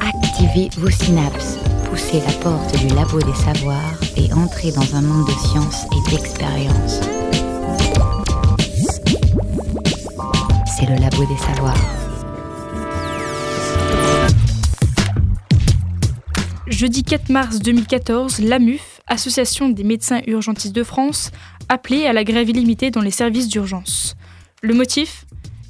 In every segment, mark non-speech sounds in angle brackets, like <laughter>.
Activez vos synapses, poussez la porte du labo des savoirs et entrez dans un monde de science et d'expérience. C'est le labo des savoirs. Jeudi 4 mars 2014, l'AMUF, Association des médecins urgentistes de France, appelait à la grève illimitée dans les services d'urgence. Le motif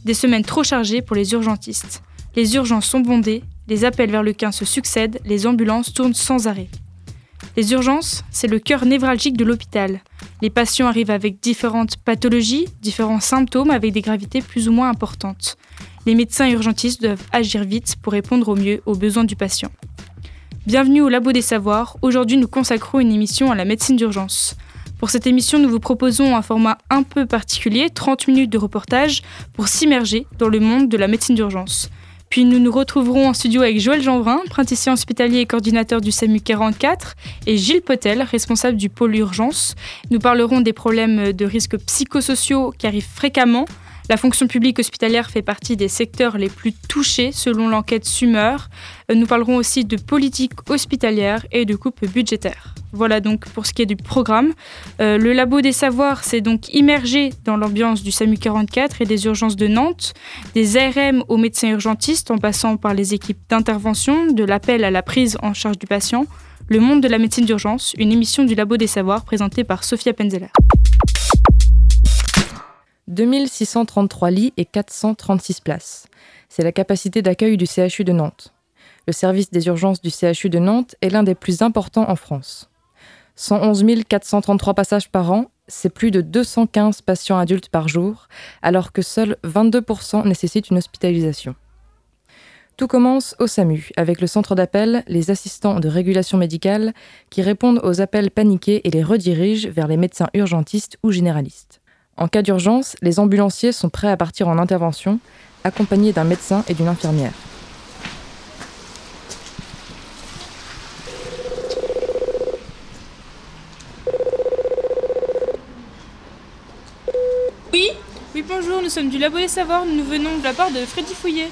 Des semaines trop chargées pour les urgentistes. Les urgences sont bondées, les appels vers le 15 se succèdent, les ambulances tournent sans arrêt. Les urgences, c'est le cœur névralgique de l'hôpital. Les patients arrivent avec différentes pathologies, différents symptômes avec des gravités plus ou moins importantes. Les médecins urgentistes doivent agir vite pour répondre au mieux aux besoins du patient. Bienvenue au Labo des Savoirs. Aujourd'hui, nous consacrons une émission à la médecine d'urgence. Pour cette émission, nous vous proposons un format un peu particulier, 30 minutes de reportage, pour s'immerger dans le monde de la médecine d'urgence. Puis nous nous retrouverons en studio avec Joël Jeanvrin, praticien hospitalier et coordinateur du SAMU 44, et Gilles Potel, responsable du pôle urgence. Nous parlerons des problèmes de risques psychosociaux qui arrivent fréquemment. La fonction publique hospitalière fait partie des secteurs les plus touchés selon l'enquête Sumer. Nous parlerons aussi de politique hospitalière et de coupes budgétaires. Voilà donc pour ce qui est du programme. Euh, le Labo des Savoirs s'est donc immergé dans l'ambiance du SAMU 44 et des urgences de Nantes, des ARM aux médecins urgentistes en passant par les équipes d'intervention, de l'appel à la prise en charge du patient, le monde de la médecine d'urgence, une émission du Labo des Savoirs présentée par Sophia Penzeller. 2633 lits et 436 places. C'est la capacité d'accueil du CHU de Nantes. Le service des urgences du CHU de Nantes est l'un des plus importants en France. 111 433 passages par an, c'est plus de 215 patients adultes par jour, alors que seuls 22% nécessitent une hospitalisation. Tout commence au SAMU, avec le centre d'appel, les assistants de régulation médicale, qui répondent aux appels paniqués et les redirigent vers les médecins urgentistes ou généralistes. En cas d'urgence, les ambulanciers sont prêts à partir en intervention, accompagnés d'un médecin et d'une infirmière. Oui? Oui, bonjour, nous sommes du Labo des nous venons de la part de Freddy Fouillet.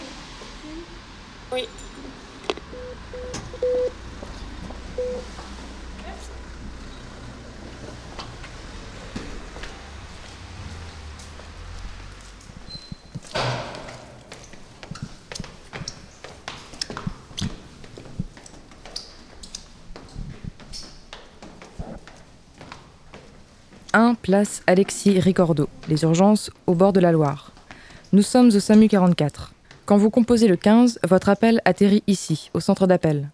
Place Alexis Ricordo, les urgences au bord de la Loire. Nous sommes au SAMU 44. Quand vous composez le 15, votre appel atterrit ici, au centre d'appel,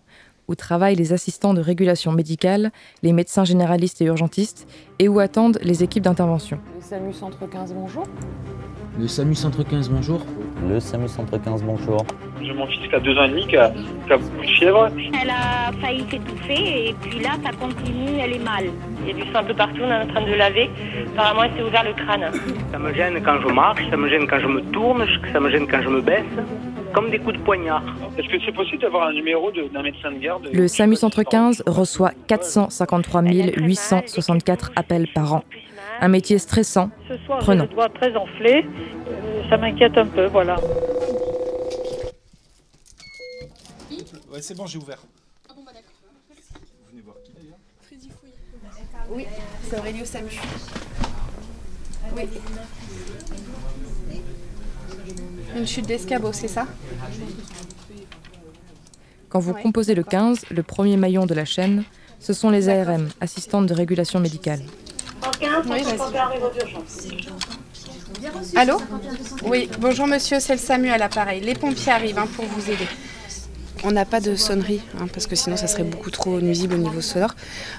où travaillent les assistants de régulation médicale, les médecins généralistes et urgentistes, et où attendent les équipes d'intervention. SAMU Centre 15, bonjour. Le SAMU Centre 15, bonjour. Le SAMU Centre 15, bonjour. J'ai mon fils qui a deux ans et demi, qui a, qui a beaucoup de fièvre. Elle a failli s'étouffer et puis là, ça continue, elle est mal. Il y a du sang un peu partout, on est en train de laver. Apparemment, elle s'est ouvert le crâne. Ça me gêne quand je marche, ça me gêne quand je me tourne, ça me gêne quand je me baisse. Comme des coups de poignard. Est-ce que c'est possible d'avoir un numéro d'un médecin de garde Le SAMU Centre 15 reçoit 453 864 appels par an. Un métier stressant, Ce soir, prenant. j'ai le doigt très enflé. Euh, ça m'inquiète un peu, voilà. Ouais, c'est bon, j'ai ouvert. Oui, c'est Aurélio Samu. Oui. Une chute d'escabeau, c'est ça? Quand vous composez le 15, le premier maillon de la chaîne, ce sont les ARM, assistantes de régulation médicale. Oui, vas-y. Allô Oui, bonjour monsieur, c'est le SAMU à l'appareil. Les pompiers arrivent hein, pour vous aider. On n'a pas de sonnerie, hein, parce que sinon ça serait beaucoup trop nuisible au niveau sonore.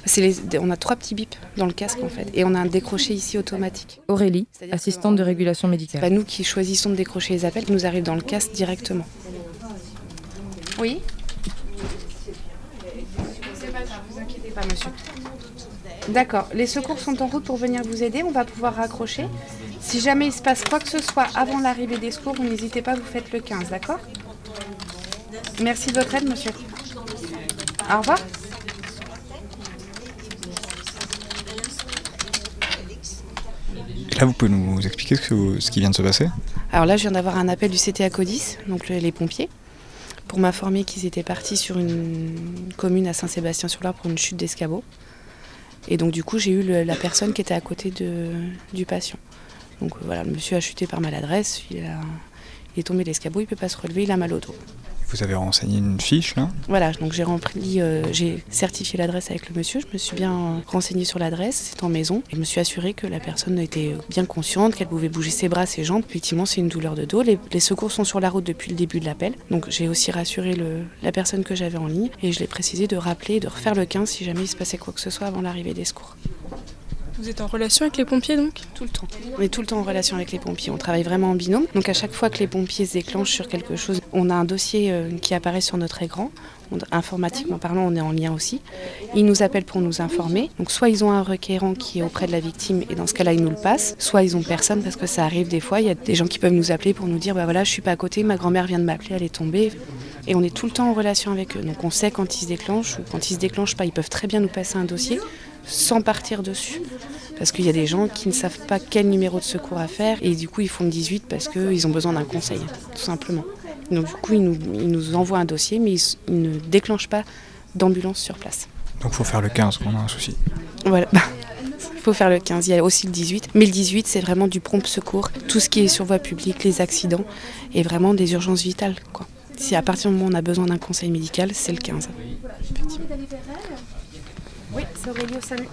C'est les- on a trois petits bips dans le casque en fait, et on a un décroché ici automatique. Aurélie, assistante de régulation C'est médicale. pas nous qui choisissons de décrocher les appels, nous arrivent dans le casque directement. Oui C'est pas grave, vous inquiétez pas monsieur. D'accord, les secours sont en route pour venir vous aider, on va pouvoir raccrocher. Si jamais il se passe quoi que ce soit avant l'arrivée des secours, vous n'hésitez pas, vous faites le 15, d'accord? Merci de votre aide, monsieur. Au revoir. Et là, vous pouvez nous expliquer ce, que- ce qui vient de se passer? Alors là, je viens d'avoir un appel du CTA Codis, donc les pompiers, pour m'informer qu'ils étaient partis sur une commune à Saint-Sébastien-sur-Loire pour une chute d'escabeau. Et donc du coup, j'ai eu la personne qui était à côté de, du patient. Donc voilà, le monsieur a chuté par maladresse, il, est tombé l'escabeau, il ne peut pas se relever, il a mal au dos. Vous avez renseigné une fiche là Voilà, donc j'ai rempli, euh, j'ai certifié l'adresse avec le monsieur. Je me suis bien renseigné sur l'adresse, c'est en maison. Et je me suis assuré que la personne était bien consciente, qu'elle pouvait bouger ses bras, ses jambes. Effectivement, c'est une douleur de dos. Les, secours sont sur la route depuis le début de l'appel. Donc j'ai aussi rassuré la personne que j'avais en ligne et je l'ai précisé de rappeler, de refaire le 15 si jamais il se passait quoi que ce soit avant l'arrivée des secours. Vous êtes en relation avec les pompiers donc Tout le temps. On est tout le temps en relation avec les pompiers. On travaille vraiment en binôme. Donc à chaque fois que les pompiers se déclenchent sur quelque chose, on a un dossier euh, qui apparaît sur notre écran. Informatiquement parlant, on est en lien aussi. Ils nous appellent pour nous informer. Donc soit ils ont un requérant qui est auprès de la victime et dans ce cas-là ils nous le passent, soit ils ont personne parce que ça arrive des fois. Il y a des gens qui peuvent nous appeler pour nous dire bah voilà je suis pas à côté, ma grand-mère vient de m'appeler, elle est tombée. Et on est tout le temps en relation avec eux. Donc on sait quand ils se déclenchent ou quand ils se déclenchent pas. Ils peuvent très bien nous passer un dossier sans partir dessus. Parce qu'il y a des gens qui ne savent pas quel numéro de secours à faire et du coup ils font le 18 parce qu'ils ont besoin d'un conseil, tout simplement. Donc du coup ils nous, ils nous envoient un dossier mais ils, ne déclenchent pas d'ambulance sur place. Donc il faut faire le 15 quand on a un souci. Voilà. Il <laughs> faut faire le 15. Il y a aussi le 18. Mais le 18, c'est vraiment du prompt secours. Tout ce qui est sur voie publique, les accidents et vraiment des urgences vitales. Quoi. Si à partir du moment où on a besoin d'un conseil médical, c'est le 15. Oui, c'est Aurélio, salut.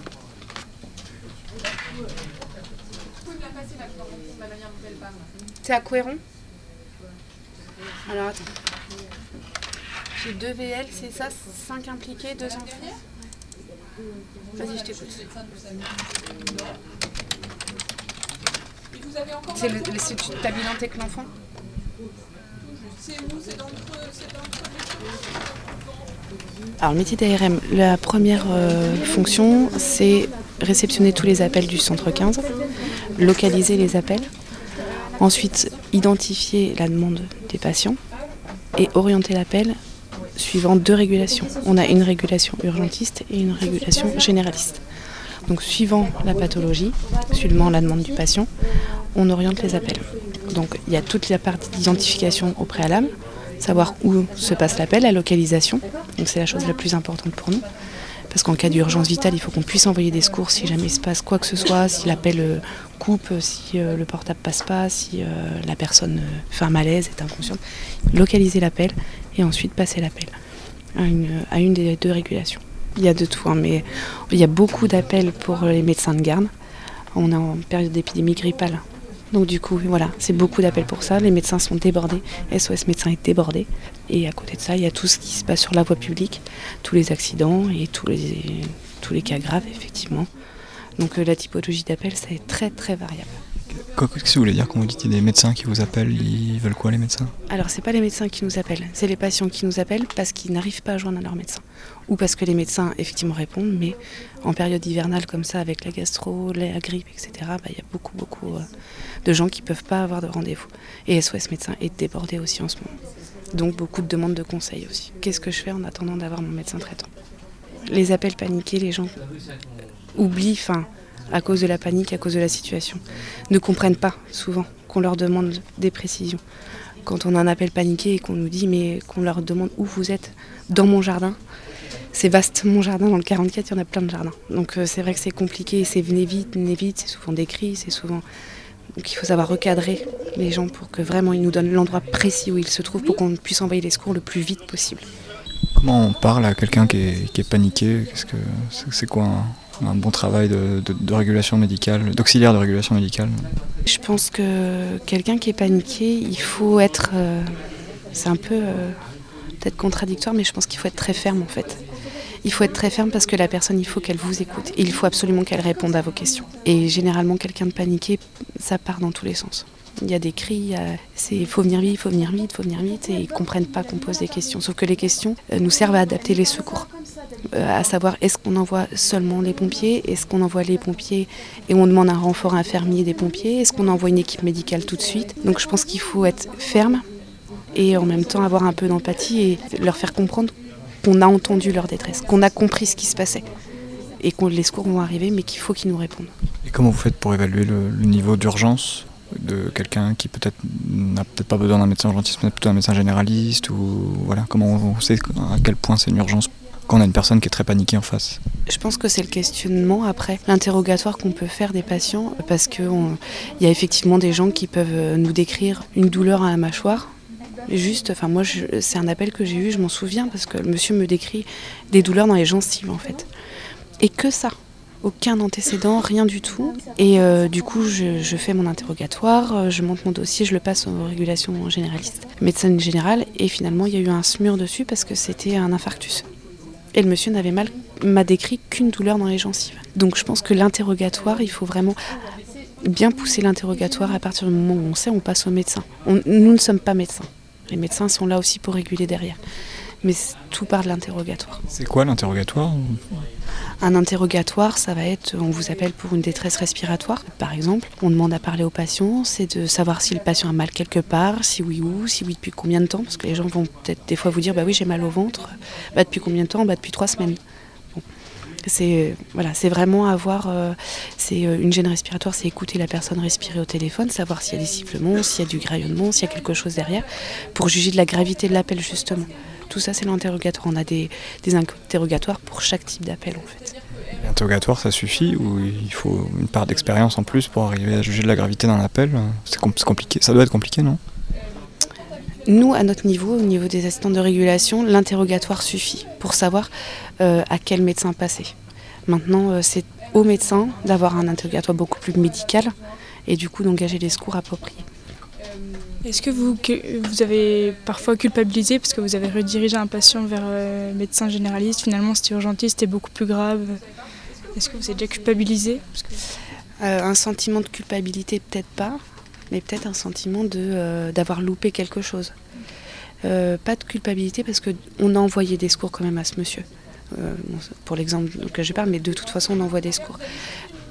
C'est à Couéron Alors attends. J'ai deux VL, c'est ça 5 impliqués, 2 enfants Vas-y, je t'écoute. C'est le, le, tu t'habilles que l'enfant C'est où? C'est dans le alors le métier d'ARM, la première euh, fonction, c'est réceptionner tous les appels du centre 15, localiser les appels, ensuite identifier la demande des patients et orienter l'appel suivant deux régulations. On a une régulation urgentiste et une régulation généraliste. Donc suivant la pathologie, suivant la demande du patient, on oriente les appels. Donc il y a toute la partie d'identification au préalable, savoir où se passe l'appel, la localisation. Donc c'est la chose la plus importante pour nous. Parce qu'en cas d'urgence vitale, il faut qu'on puisse envoyer des secours si jamais il se passe quoi que ce soit, si l'appel euh, coupe, si euh, le portable passe pas, si euh, la personne fait un malaise, est inconsciente. Localiser l'appel et ensuite passer l'appel à une, des deux régulations. Il y a de tout, hein, mais il y a beaucoup d'appels pour les médecins de garde. On est en période d'épidémie grippale, donc du coup, voilà, c'est beaucoup d'appels pour ça. Les médecins sont débordés. SOS médecins est débordé. Et à côté de ça, il y a tout ce qui se passe sur la voie publique, tous les accidents et tous les, tous les cas graves, effectivement. Donc euh, la typologie d'appel, ça est très très variable. Qu'est-ce que vous voulez dire quand vous dites des médecins qui vous appellent Ils veulent quoi les médecins? Alors c'est pas les médecins qui nous appellent, c'est les patients qui nous appellent parce qu'ils n'arrivent pas à joindre leur médecin. Ou parce que les médecins effectivement répondent, mais en période hivernale comme ça, avec la gastro, la grippe, etc., bah, il y a beaucoup beaucoup euh, de gens qui peuvent pas avoir de rendez-vous. Et SOS médecin est débordé aussi en ce moment. Donc beaucoup de demandes de conseils aussi. Qu'est-ce que je fais en attendant d'avoir mon médecin traitant? Les appels paniqués, les gens oublient, enfin à cause de la panique, à cause de la situation. Ne comprennent pas souvent qu'on leur demande des précisions. Quand on a un appel paniqué et qu'on nous dit, mais qu'on leur demande où vous êtes, dans mon jardin, c'est vaste mon jardin, dans le 44 il y en a plein de jardins. Donc euh, c'est vrai que c'est compliqué, c'est venez vite, venez vite, c'est souvent des c'est souvent... Donc il faut savoir recadrer les gens pour que vraiment ils nous donnent l'endroit précis où ils se trouvent pour qu'on puisse envoyer les secours le plus vite possible. Comment on parle à quelqu'un qui est paniqué? Qu'est-ce que c'est quoi un, un bon travail de, régulation médicale, d'auxiliaire de régulation médicale Je pense que quelqu'un qui est paniqué, il faut être. Euh, c'est un peu euh, peut-être contradictoire, mais je pense qu'il faut être très ferme en fait. Il faut être très ferme parce que la personne, il faut qu'elle vous écoute. il faut absolument qu'elle réponde à vos questions. Et généralement, quelqu'un de paniqué, ça part dans tous les sens. Il y a des cris, c'est faut venir vite, faut venir vite, faut venir vite, et ils comprennent pas qu'on pose des questions. Sauf que les questions euh, nous servent à adapter les secours. Euh, à savoir est-ce qu'on envoie seulement les pompiers, est-ce qu'on envoie les pompiers et on demande un renfort infirmier des pompiers, est-ce qu'on envoie une équipe médicale tout de suite. Donc je pense qu'il faut être ferme et en même temps avoir un peu d'empathie et leur faire comprendre qu'on a entendu leur détresse, qu'on a compris ce qui se passait et que les secours vont arriver mais qu'il faut qu'ils nous répondent. Et comment vous faites pour évaluer le, niveau d'urgence de quelqu'un qui peut-être n'a peut-être pas besoin d'un médecin urgentiste, mais plutôt un médecin généraliste ou voilà comment on sait à quel point c'est une urgence quand on a une personne qui est très paniquée en face Je pense que c'est le questionnement après, l'interrogatoire qu'on peut faire des patients, parce qu'il y a effectivement des gens qui peuvent nous décrire une douleur à la mâchoire. Juste, enfin moi, c'est un appel que j'ai eu, je m'en souviens, parce que le monsieur me décrit des douleurs dans les gencives en fait. Et que ça, aucun antécédent, rien du tout. Et euh, du coup, je, fais mon interrogatoire, euh, je monte mon dossier, je le passe aux régulations généralistes, médecin général, et finalement, il y a eu un smur dessus parce que c'était un infarctus. Et le monsieur n'avait mal, m'a décrit qu'une douleur dans les gencives. Donc je pense que l'interrogatoire, il faut vraiment bien pousser l'interrogatoire à partir du moment où on sait, on passe au médecin. nous ne sommes pas médecins. Les médecins sont là aussi pour réguler derrière. Mais tout part de l'interrogatoire. C'est quoi l'interrogatoire? Un interrogatoire, ça va être, on vous appelle pour une détresse respiratoire, par exemple. On demande à parler au patient, c'est de savoir si le patient a mal quelque part, si oui où, si oui depuis combien de temps, parce que les gens vont peut-être des fois vous dire, bah oui j'ai mal au ventre, bah depuis combien de temps, bah depuis trois semaines. C'est voilà, c'est vraiment avoir, euh, c'est euh, une gêne respiratoire, c'est écouter la personne respirer au téléphone, savoir s'il y a des sifflements, s'il y a du graillonnement, s'il y a quelque chose derrière, pour juger de la gravité de l'appel justement. Tout ça, c'est l'interrogatoire. On a des, interrogatoires pour chaque type d'appel, en fait. L'interrogatoire, ça suffit ou il faut une part d'expérience en plus pour arriver à juger de la gravité d'un appel? C'est compliqué. Ça doit être compliqué, non? Nous, à notre niveau, au niveau des assistants de régulation, l'interrogatoire suffit pour savoir euh, à quel médecin passer. Maintenant, euh, c'est au médecin d'avoir un interrogatoire beaucoup plus médical et du coup d'engager les secours appropriés. Est-ce que vous, vous avez parfois culpabilisé parce que vous avez redirigé un patient vers un euh, médecin généraliste? Finalement, c'était urgentiste, c'était beaucoup plus grave. Est-ce que vous êtes déjà culpabilisé? Euh, Un sentiment de culpabilité, peut-être pas, mais peut-être un sentiment euh, d'avoir loupé quelque chose. pas de culpabilité parce qu'on a envoyé des secours quand même à ce monsieur. pour l'exemple que je parle, mais de toute façon, on envoie des secours.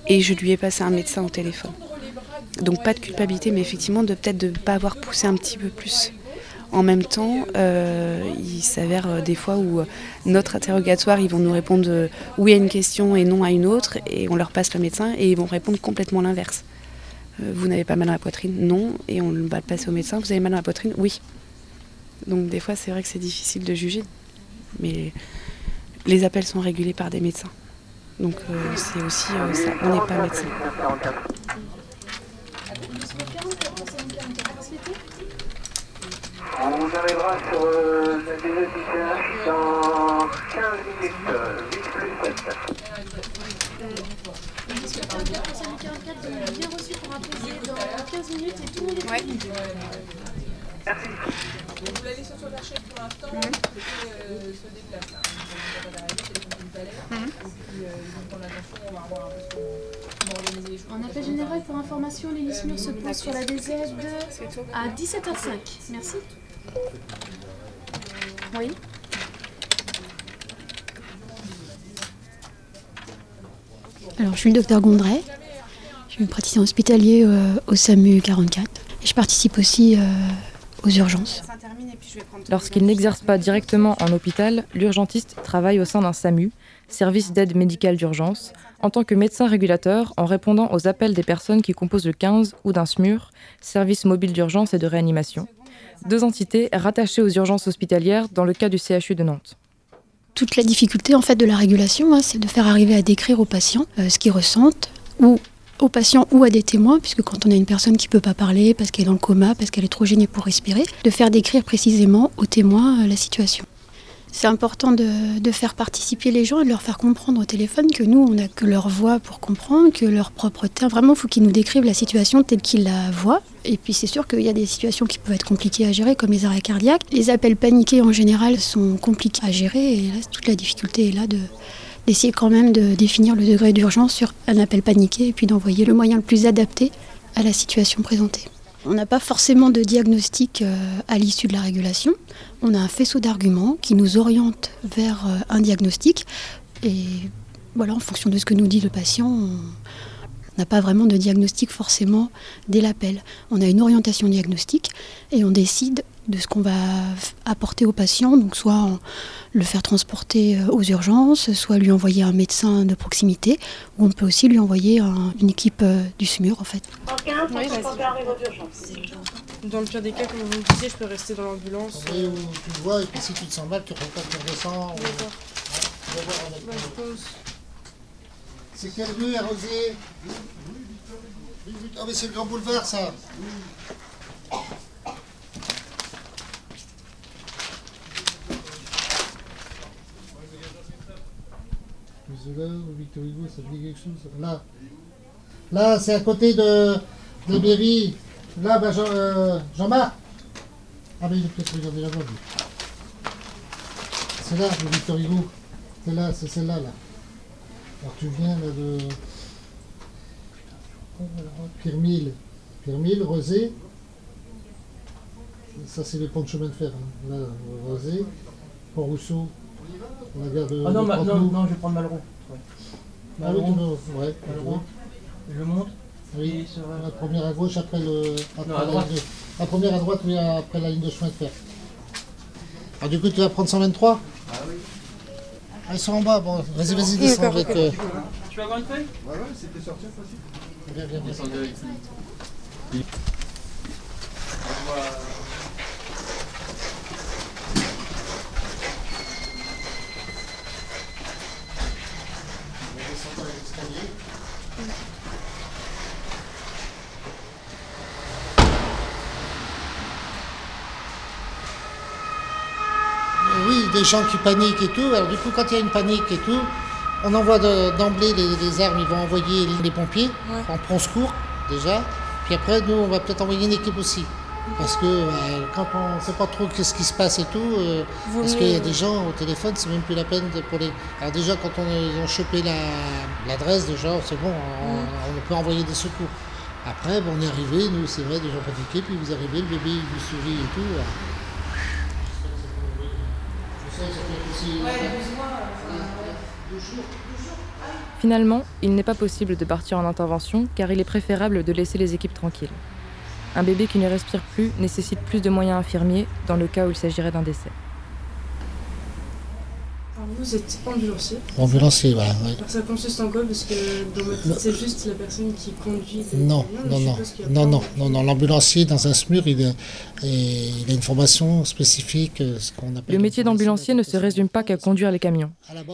Et je lui ai passé un médecin au téléphone. Donc pas de culpabilité, mais effectivement de peut-être de ne pas avoir poussé un petit peu plus. En même temps, euh, il s'avère euh, des fois où euh, notre interrogatoire, ils vont nous répondre oui à une question et non à une autre, et on leur passe le médecin, et ils vont répondre complètement l'inverse. vous n'avez pas mal dans la poitrine Non, et on va le passer au médecin. Vous avez mal dans la poitrine Oui. Donc des fois, c'est vrai que c'est difficile de juger, mais les appels sont régulés par des médecins. Donc c'est aussi ça, on n'est pas médecin. On arrivera sur euh, la DG dans 15 minutes, 8 plus 7. Monsieur 44, conseiller 44, bien reçu pour apaiser dans 15 minutes et tout le monde est ouais. Merci. Vous la laissez sur la chaîne pour l'instant, mmh. euh, se déplace. Hein. On va d'arriver, téléphone tout à l'heure. Mmh. Et puis, euh, ils vont prendre l'attention, on va voir un peu ce qu'on va organiser les choses. En appel général, pour information, les lismures se posent sur la DZ à 17h05. Merci. Oui. Alors, je suis le docteur Gondret. Je suis praticien hospitalier euh, au SAMU 44. Et je participe aussi euh, aux urgences. Lorsqu'il n'exerce pas directement en hôpital, l'urgentiste travaille au sein d'un SAMU, service d'aide médicale d'urgence, en tant que médecin régulateur en répondant aux appels des personnes qui composent le 15 ou d'un SMUR, service mobile d'urgence et de réanimation deux entités rattachées aux urgences hospitalières dans le cas du CHU de Nantes. Toute la difficulté en fait de la régulation, hein, c'est de faire arriver à décrire aux patients euh, ce qu'ils ressentent ou aux patients ou à des témoins, puisque quand on a une personne qui ne peut pas parler parce qu'elle est dans le coma, parce qu'elle est trop gênée pour respirer, de faire décrire précisément aux témoins euh, la situation. C'est important de, faire participer les gens et de leur faire comprendre au téléphone que nous, on n'a que leur voix pour comprendre, que leur propre terme. Vraiment, il faut qu'ils nous décrivent la situation telle qu'ils la voient. Et puis, c'est sûr qu'il y a des situations qui peuvent être compliquées à gérer, comme les arrêts cardiaques. Les appels paniqués, en général, sont compliqués à gérer. Et là, toute la difficulté est là de, d'essayer quand même de définir le degré d'urgence sur un appel paniqué et puis d'envoyer le moyen le plus adapté à la situation présentée. On n'a pas forcément de diagnostic euh, à l'issue de la régulation. On a un faisceau d'arguments qui nous oriente vers euh, un diagnostic. Et voilà, en fonction de ce que nous dit le patient, on, n'a pas vraiment de diagnostic forcément dès l'appel. On a une orientation diagnostique et on décide de ce qu'on va apporter au patient, donc soit le faire transporter euh, aux urgences, soit lui envoyer un médecin de proximité, ou on peut aussi lui envoyer une équipe euh, du SMUR en fait. Dans le pire des cas, comme vous me disiez, je peux rester dans l'ambulance. Oui, où tu le vois, et puis si tu te sens mal, tu repars, tu redescends. C'est quelle rue arrosée Ah mais c'est le grand boulevard ça Victor Hugo, Là. C'est à côté de, de Berry. Là, ben, Jean, Jean-Marc. Ah, mais il est peut-être regardé là-bas. C'est là, le Victor Hugo. C'est là, c'est celle-là, là. Alors tu viens là de. Pierre-Mille. Pierre-Mille, Rosé. Ça, c'est les ponts de chemin de fer. Hein. Là, Rosé. Pont-Rousseau. De, ah non, ma, non, non, je vais prendre Malraux. Ouais. Malraux, ah oui, ouais, Malraux. Je monte. Oui, la première à gauche après le. Après non, à la, droite. De, la première à droite, oui, après la ligne de chemin de fer. Alors du coup, tu vas prendre 123 Ah oui. Ah, ils sont en bas, bon, vas-y, vas-y, descends avec. Euh... Tu vas avoir une feuille? Ouais, ouais, c'était sorti facile. Viens, viens, viens. Avec des gens qui paniquent et tout. Alors du coup, quand il y a une panique et tout, on envoie d'emblée les, armes, ils vont envoyer les pompiers, on prend secours déjà. Puis après, nous, on va peut-être envoyer une équipe aussi. Parce que euh, quand on ne sait pas trop qu'est-ce qui se passe et tout, euh, parce qu'il y a des gens au téléphone, c'est même plus la peine de, pour les. Alors déjà quand on a, chopé l'adresse, déjà c'est bon, on, peut envoyer des secours. Après, bon, on est arrivé, nous c'est vrai, des gens paniqués, puis vous arrivez, le bébé il vous sourit et tout. Finalement, il n'est pas possible de partir en intervention car il est préférable de laisser les équipes tranquilles. Un bébé qui ne respire plus nécessite plus de moyens infirmiers dans le cas où il s'agirait d'un décès vous êtes ambulancier. Ambulancier, voilà. ça consiste en quoi? Parce que dans c'est juste la personne qui conduit. Non, non, non, non, non, non, non, L'ambulancier dans un SMUR, il a, il a une formation spécifique. Euh, ce qu'on appelle le métier d'ambulancier ne se résume pas qu'à conduire les camions.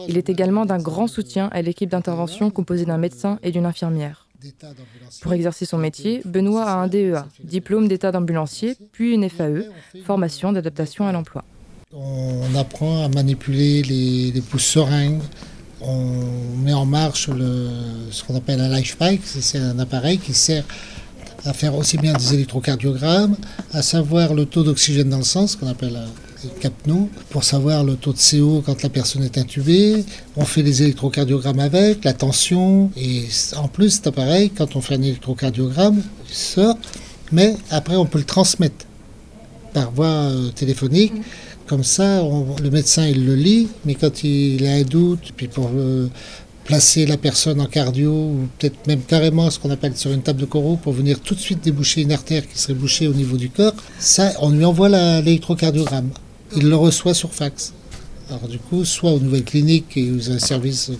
Il est également d'un grand soutien à l'équipe d'intervention composée d'un médecin et d'une infirmière. Pour exercer son métier, Benoît a un DEA, diplôme d'état d'ambulancier, puis une FAE, formation d'adaptation à l'emploi. On apprend à manipuler les, pousses seringues. On met en marche ce qu'on appelle un life bike. C'est un appareil qui sert à faire aussi bien des électrocardiogrammes, à savoir le taux d'oxygène dans le sang, ce qu'on appelle le capno, pour savoir le taux de CO quand la personne est intubée. On fait les électrocardiogrammes avec, la tension. Et en plus, cet appareil, quand on fait un électrocardiogramme, il sort, mais après on peut le transmettre par voie euh, téléphonique. Comme ça, le médecin, il le lit, mais quand il a un doute, puis pour euh, placer la personne en cardio, ou peut-être même carrément ce qu'on appelle sur une table de coraux, pour venir tout de suite déboucher une artère qui serait bouchée au niveau du corps, ça, on lui envoie l'électrocardiogramme. Il le reçoit sur fax. Alors du coup, soit aux nouvelles cliniques et aux un service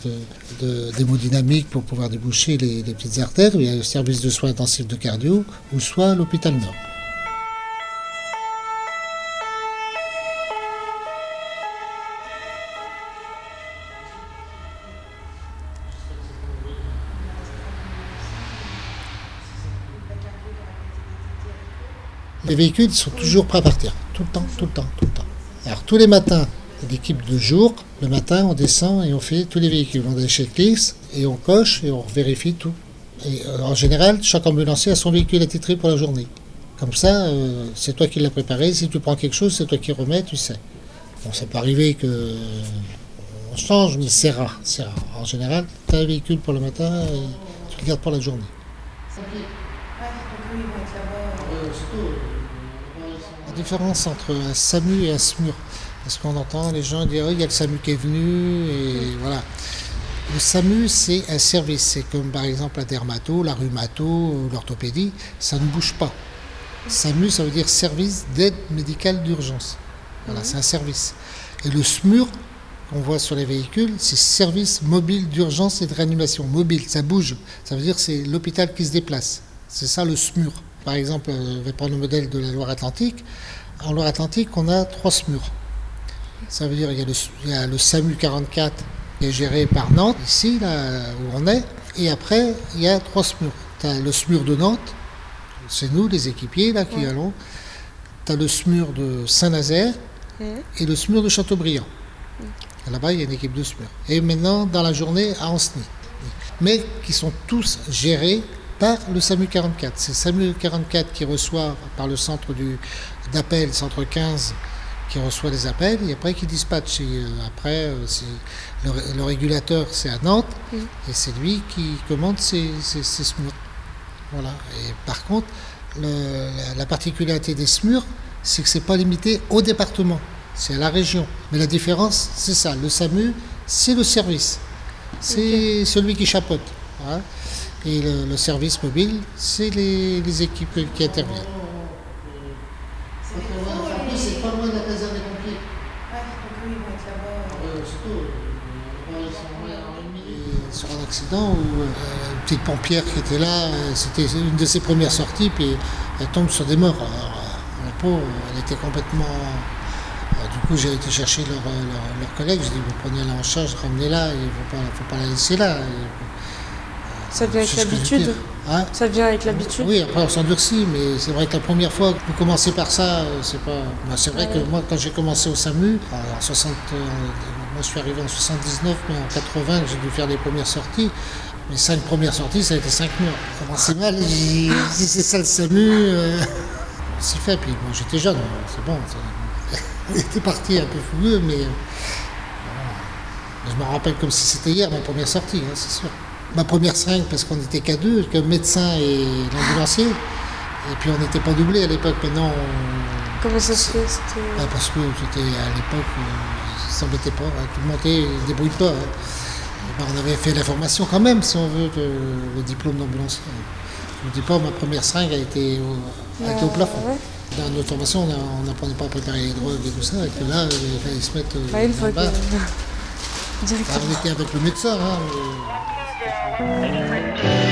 d'hémodynamique pour pouvoir déboucher les, les petites artères, il y a le service de soins intensifs de cardio, ou soit à l'hôpital Nord. Les véhicules sont toujours prêts à partir. Tout le temps, tout le temps, tout le temps. Alors tous les matins, l'équipe de jour, le matin on descend et on fait tous les véhicules. On a des et on coche et on vérifie tout. Et euh, en général, chaque ambulancier a son véhicule attitré pour la journée. Comme ça, euh, c'est toi qui l'as préparé. Si tu prends quelque chose, c'est toi qui remets, tu sais. Bon, ça peut arriver que on change, mais c'est rare, c'est. En général, tu as un véhicule pour le matin et tu le gardes pour la journée. Différence entre un SAMU et un SMUR. Parce qu'on entend les gens dire il y a le SAMU qui est venu et voilà. Le SAMU, c'est un service. C'est comme par exemple la dermato, la rhumato, l'orthopédie. Ça ne bouge pas. SAMU, ça veut dire service d'aide médicale d'urgence. Voilà, c'est un service. Et le SMUR, qu'on voit sur les véhicules, c'est service mobile d'urgence et de réanimation. Mobile, ça bouge. Ça veut dire que c'est l'hôpital qui se déplace. C'est ça le SMUR. Par exemple, je vais prendre le modèle de la Loire-Atlantique. En Loire-Atlantique, on a trois SMUR. Ça veut dire qu'il y, a le- il y a le SAMU 44 qui est géré par Nantes, ici, là où on est. Et après, il y a trois SMUR. Tu as le SMUR de Nantes, c'est nous, les équipiers, là, qui allons. Tu as le SMUR de Saint-Nazaire et le SMUR de Châteaubriand. Là-bas, il y a une équipe de SMUR. Et maintenant, dans la journée, à Ancenis. Mais qui sont tous gérés par le SAMU 44. C'est le SAMU 44 qui reçoit par le centre d'appel, centre 15, qui reçoit les appels et après qui dispatche. Et, euh, après, euh, le, le régulateur, c'est à Nantes et c'est lui qui commande ces, ces, ces SMUR. Voilà. Et par contre, le- la, la particularité des SMUR, c'est que c'est pas limité au département, c'est à la région. Mais la différence, c'est ça. Le SAMU, c'est le service. C'est celui qui chapeaute. voilà. Et le, service mobile, c'est les, équipes qui interviennent. Sur un accident où euh, une petite pompière qui était là, euh, c'était une de ses premières sorties, puis elle tombe sur des morts. Alors, euh, la pauvre, elle était complètement. du coup, j'ai été chercher leur, euh, leur, leur collègue, j'ai dit vous prenez-la en charge, ramenez-la, il ne faut pas, faut pas la laisser là. Ça vient avec l'habitude. Hein Ça vient avec l'habitude. oui, après on s'endurcit, mais c'est vrai que la première fois que vous commencez par ça, euh, c'est pas. bah, c'est vrai que moi, quand j'ai commencé au SAMU, en 60, euh, moi je suis arrivé en 79, mais en 80, j'ai dû faire les premières sorties. Mes cinq premières sorties, ça a été cinq mois. Commencé mal, j'ai dit si c'est ça le SAMU, euh, c'est fait. Puis bon, j'étais jeune, c'est bon. <laughs> On était parti un peu fougueux, mais. euh. Je me rappelle comme si c'était hier ma première sortie, hein, c'est sûr. Ma première seringue, parce qu'on était qu'à deux, que médecin et l'ambulancier. Et puis on n'était pas doublés à l'époque. Maintenant, on- Comment ça se fait c'était- ah, parce que c'était à l'époque, euh, ils s'embêtaient pas. hein, Tout le monde se débrouillent pas. hein. Ben, on avait fait la formation quand même, si on veut, le diplôme d'ambulancier. Je ne dis pas, ma première seringue a été au, a été au Ah, plafond. ouais. Dans notre formation, on on n'apprenait pas à préparer les drogues et tout ça. Et que là, il fallait se mettre euh, Ah, une fois que. <laughs> Ah, Directement. on était avec le médecin. Hein, mais- Thank you.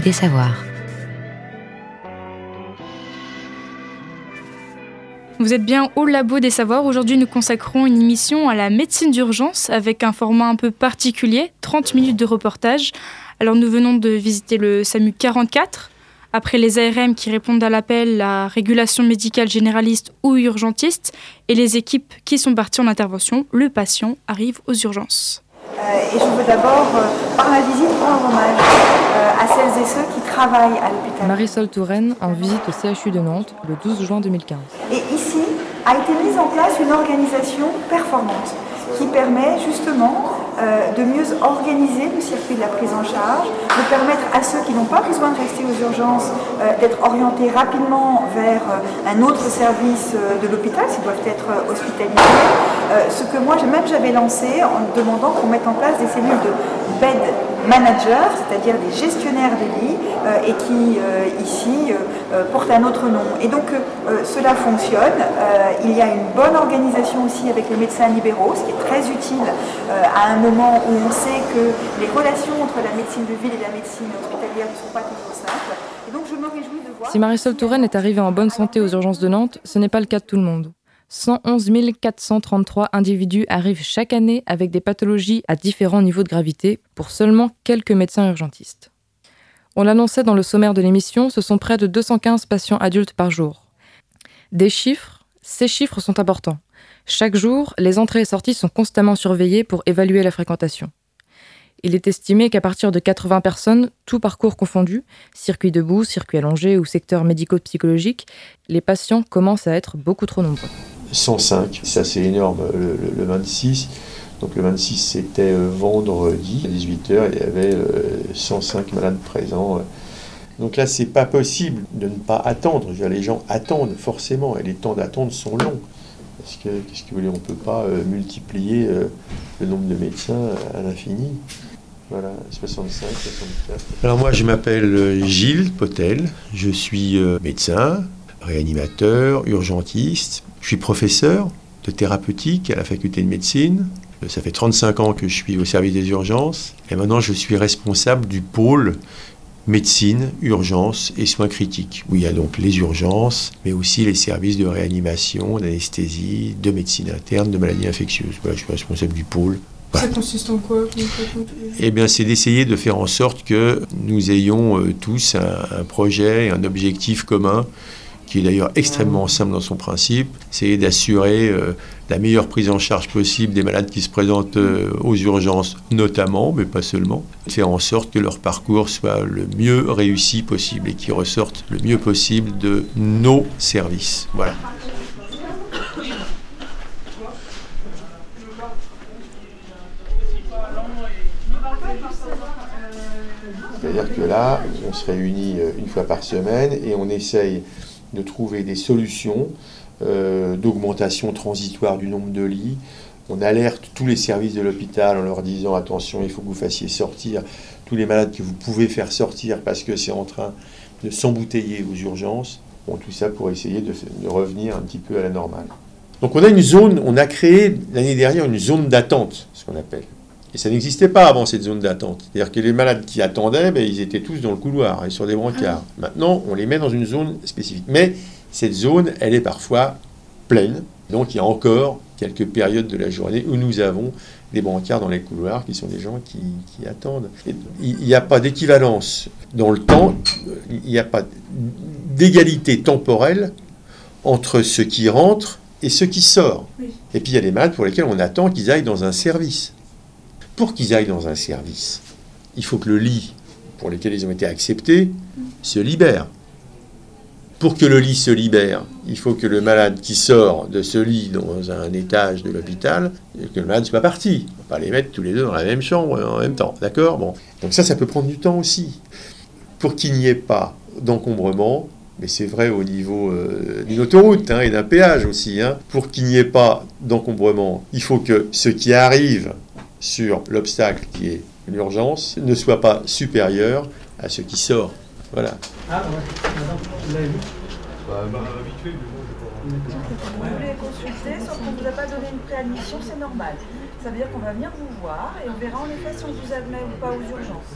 Des Savoirs. Vous êtes bien au Labo des Savoirs. Aujourd'hui, nous consacrons une émission à la médecine d'urgence avec un format un peu particulier, 30 minutes de reportage. Alors, nous venons de visiter le SAMU 44. Après les ARM qui répondent à l'appel, la régulation médicale généraliste ou urgentiste et les équipes qui sont parties en intervention, le patient arrive aux urgences. Euh, et je veux d'abord, euh, par ma visite, rendre hommage euh, à celles et ceux qui travaillent à l'hôpital. Marisol Touraine en visite au CHU de Nantes le 12 juin 2015. Et ici a été mise en place une organisation performante qui permet justement de mieux organiser le circuit de la prise en charge, de permettre à ceux qui n'ont pas besoin de rester aux urgences euh, d'être orientés rapidement vers euh, un autre service euh, de l'hôpital s'ils doivent être euh, hospitalisés. Euh, ce que moi même j'avais lancé en demandant qu'on mette en place des cellules de bed managers, c'est-à-dire des gestionnaires des lits, euh, et qui euh, ici euh, portent un autre nom. Et donc euh, cela fonctionne. Euh, il y a une bonne organisation aussi avec les médecins libéraux, ce qui est très utile euh, à un moment où on sait que les relations entre la médecine de ville et la médecine hospitalière ne sont pas toujours simples. Si Marisol Touraine est arrivée en bonne santé aux urgences de Nantes, ce n'est pas le cas de tout le monde. 111 433 individus arrivent chaque année avec des pathologies à différents niveaux de gravité pour seulement quelques médecins urgentistes. On l'annonçait dans le sommaire de l'émission, ce sont près de 215 patients adultes par jour. Des chiffres, ces chiffres sont importants. Chaque jour, les entrées et sorties sont constamment surveillées pour évaluer la fréquentation. Il est estimé qu'à partir de 80 personnes, tout parcours confondu, circuit debout, circuit allongé ou secteur médico-psychologique, les patients commencent à être beaucoup trop nombreux. 105, c'est assez énorme, le, le, le 26. Donc le 26, c'était euh, vendredi, à 18h, il y avait euh, 105 malades présents. Donc là, c'est pas possible de ne pas attendre. Les gens attendent forcément, et les temps d'attente sont longs. Qu'est-ce que voulez, on ne peut pas euh, multiplier euh, le nombre de médecins à l'infini? Voilà, 65, 64. Alors moi, je m'appelle euh, Gilles Potel, je suis médecin, réanimateur, urgentiste, je suis professeur de thérapeutique à la faculté de médecine. Ça fait 35 ans que je suis au service des urgences et maintenant je suis responsable du pôle médecine, urgence et soins critiques, où il y a donc les urgences, mais aussi les services de réanimation, d'anesthésie, de médecine interne, de maladies infectieuses. Voilà, je suis responsable du pôle. Ça consiste en quoi Eh bien, c'est d'essayer de faire en sorte que nous ayons euh, tous un, un projet, un objectif commun, qui est d'ailleurs extrêmement simple dans son principe, c'est d'assurer euh, la meilleure prise en charge possible des malades qui se présentent euh, aux urgences, notamment, mais pas seulement, faire en sorte que leur parcours soit le mieux réussi possible et qu'ils ressortent le mieux possible de nos services. Voilà. C'est-à-dire que là, on se réunit euh, une fois par semaine et on essaye de trouver des solutions euh, d'augmentation transitoire du nombre de lits. On alerte tous les services de l'hôpital en leur disant attention, il faut que vous fassiez sortir tous les malades que vous pouvez faire sortir parce que c'est en train de s'embouteiller aux urgences. Bon, tout ça pour essayer de, de revenir un petit peu à la normale. Donc on a une zone, on a créé l'année dernière une zone d'attente, ce qu'on appelle. Et ça n'existait pas avant cette zone d'attente. C'est-à-dire que les malades qui attendaient, ben, ils étaient tous dans le couloir et sur des brancards. Maintenant, on les met dans une zone spécifique. Mais cette zone, elle est parfois pleine. Donc il y a encore quelques périodes de la journée où nous avons des brancards dans les couloirs qui sont des gens qui, qui attendent. Il n'y a pas d'équivalence dans le temps, il n'y a pas d'égalité temporelle entre ceux qui rentrent et ceux qui sortent. Et puis il y a des malades pour lesquels on attend qu'ils aillent dans un service. Pour qu'ils aillent dans un service, il faut que le lit pour lequel ils ont été acceptés se libère. Pour que le lit se libère, il faut que le malade qui sort de ce lit dans un étage de l'hôpital, que le malade ne soit pas parti. On ne va pas les mettre tous les deux dans la même chambre en même temps. D'accord? Donc ça, ça peut prendre du temps aussi. Pour qu'il n'y ait pas d'encombrement, mais c'est vrai au niveau euh, d'une autoroute hein, et d'un péage aussi, hein, pour qu'il n'y ait pas d'encombrement, il faut que ce qui arrive sur l'obstacle qui est l'urgence ne soit pas supérieur à ce qui sort. Voilà. Ah ouais, Madame, vous l'avez vu Bah, bah, mais bon, pas. Vous voulez consulter, sauf qu'on ne vous a pas donné une préadmission, c'est normal. Ça veut dire qu'on va venir vous voir et on verra en effet si on vous admet ou pas aux urgences.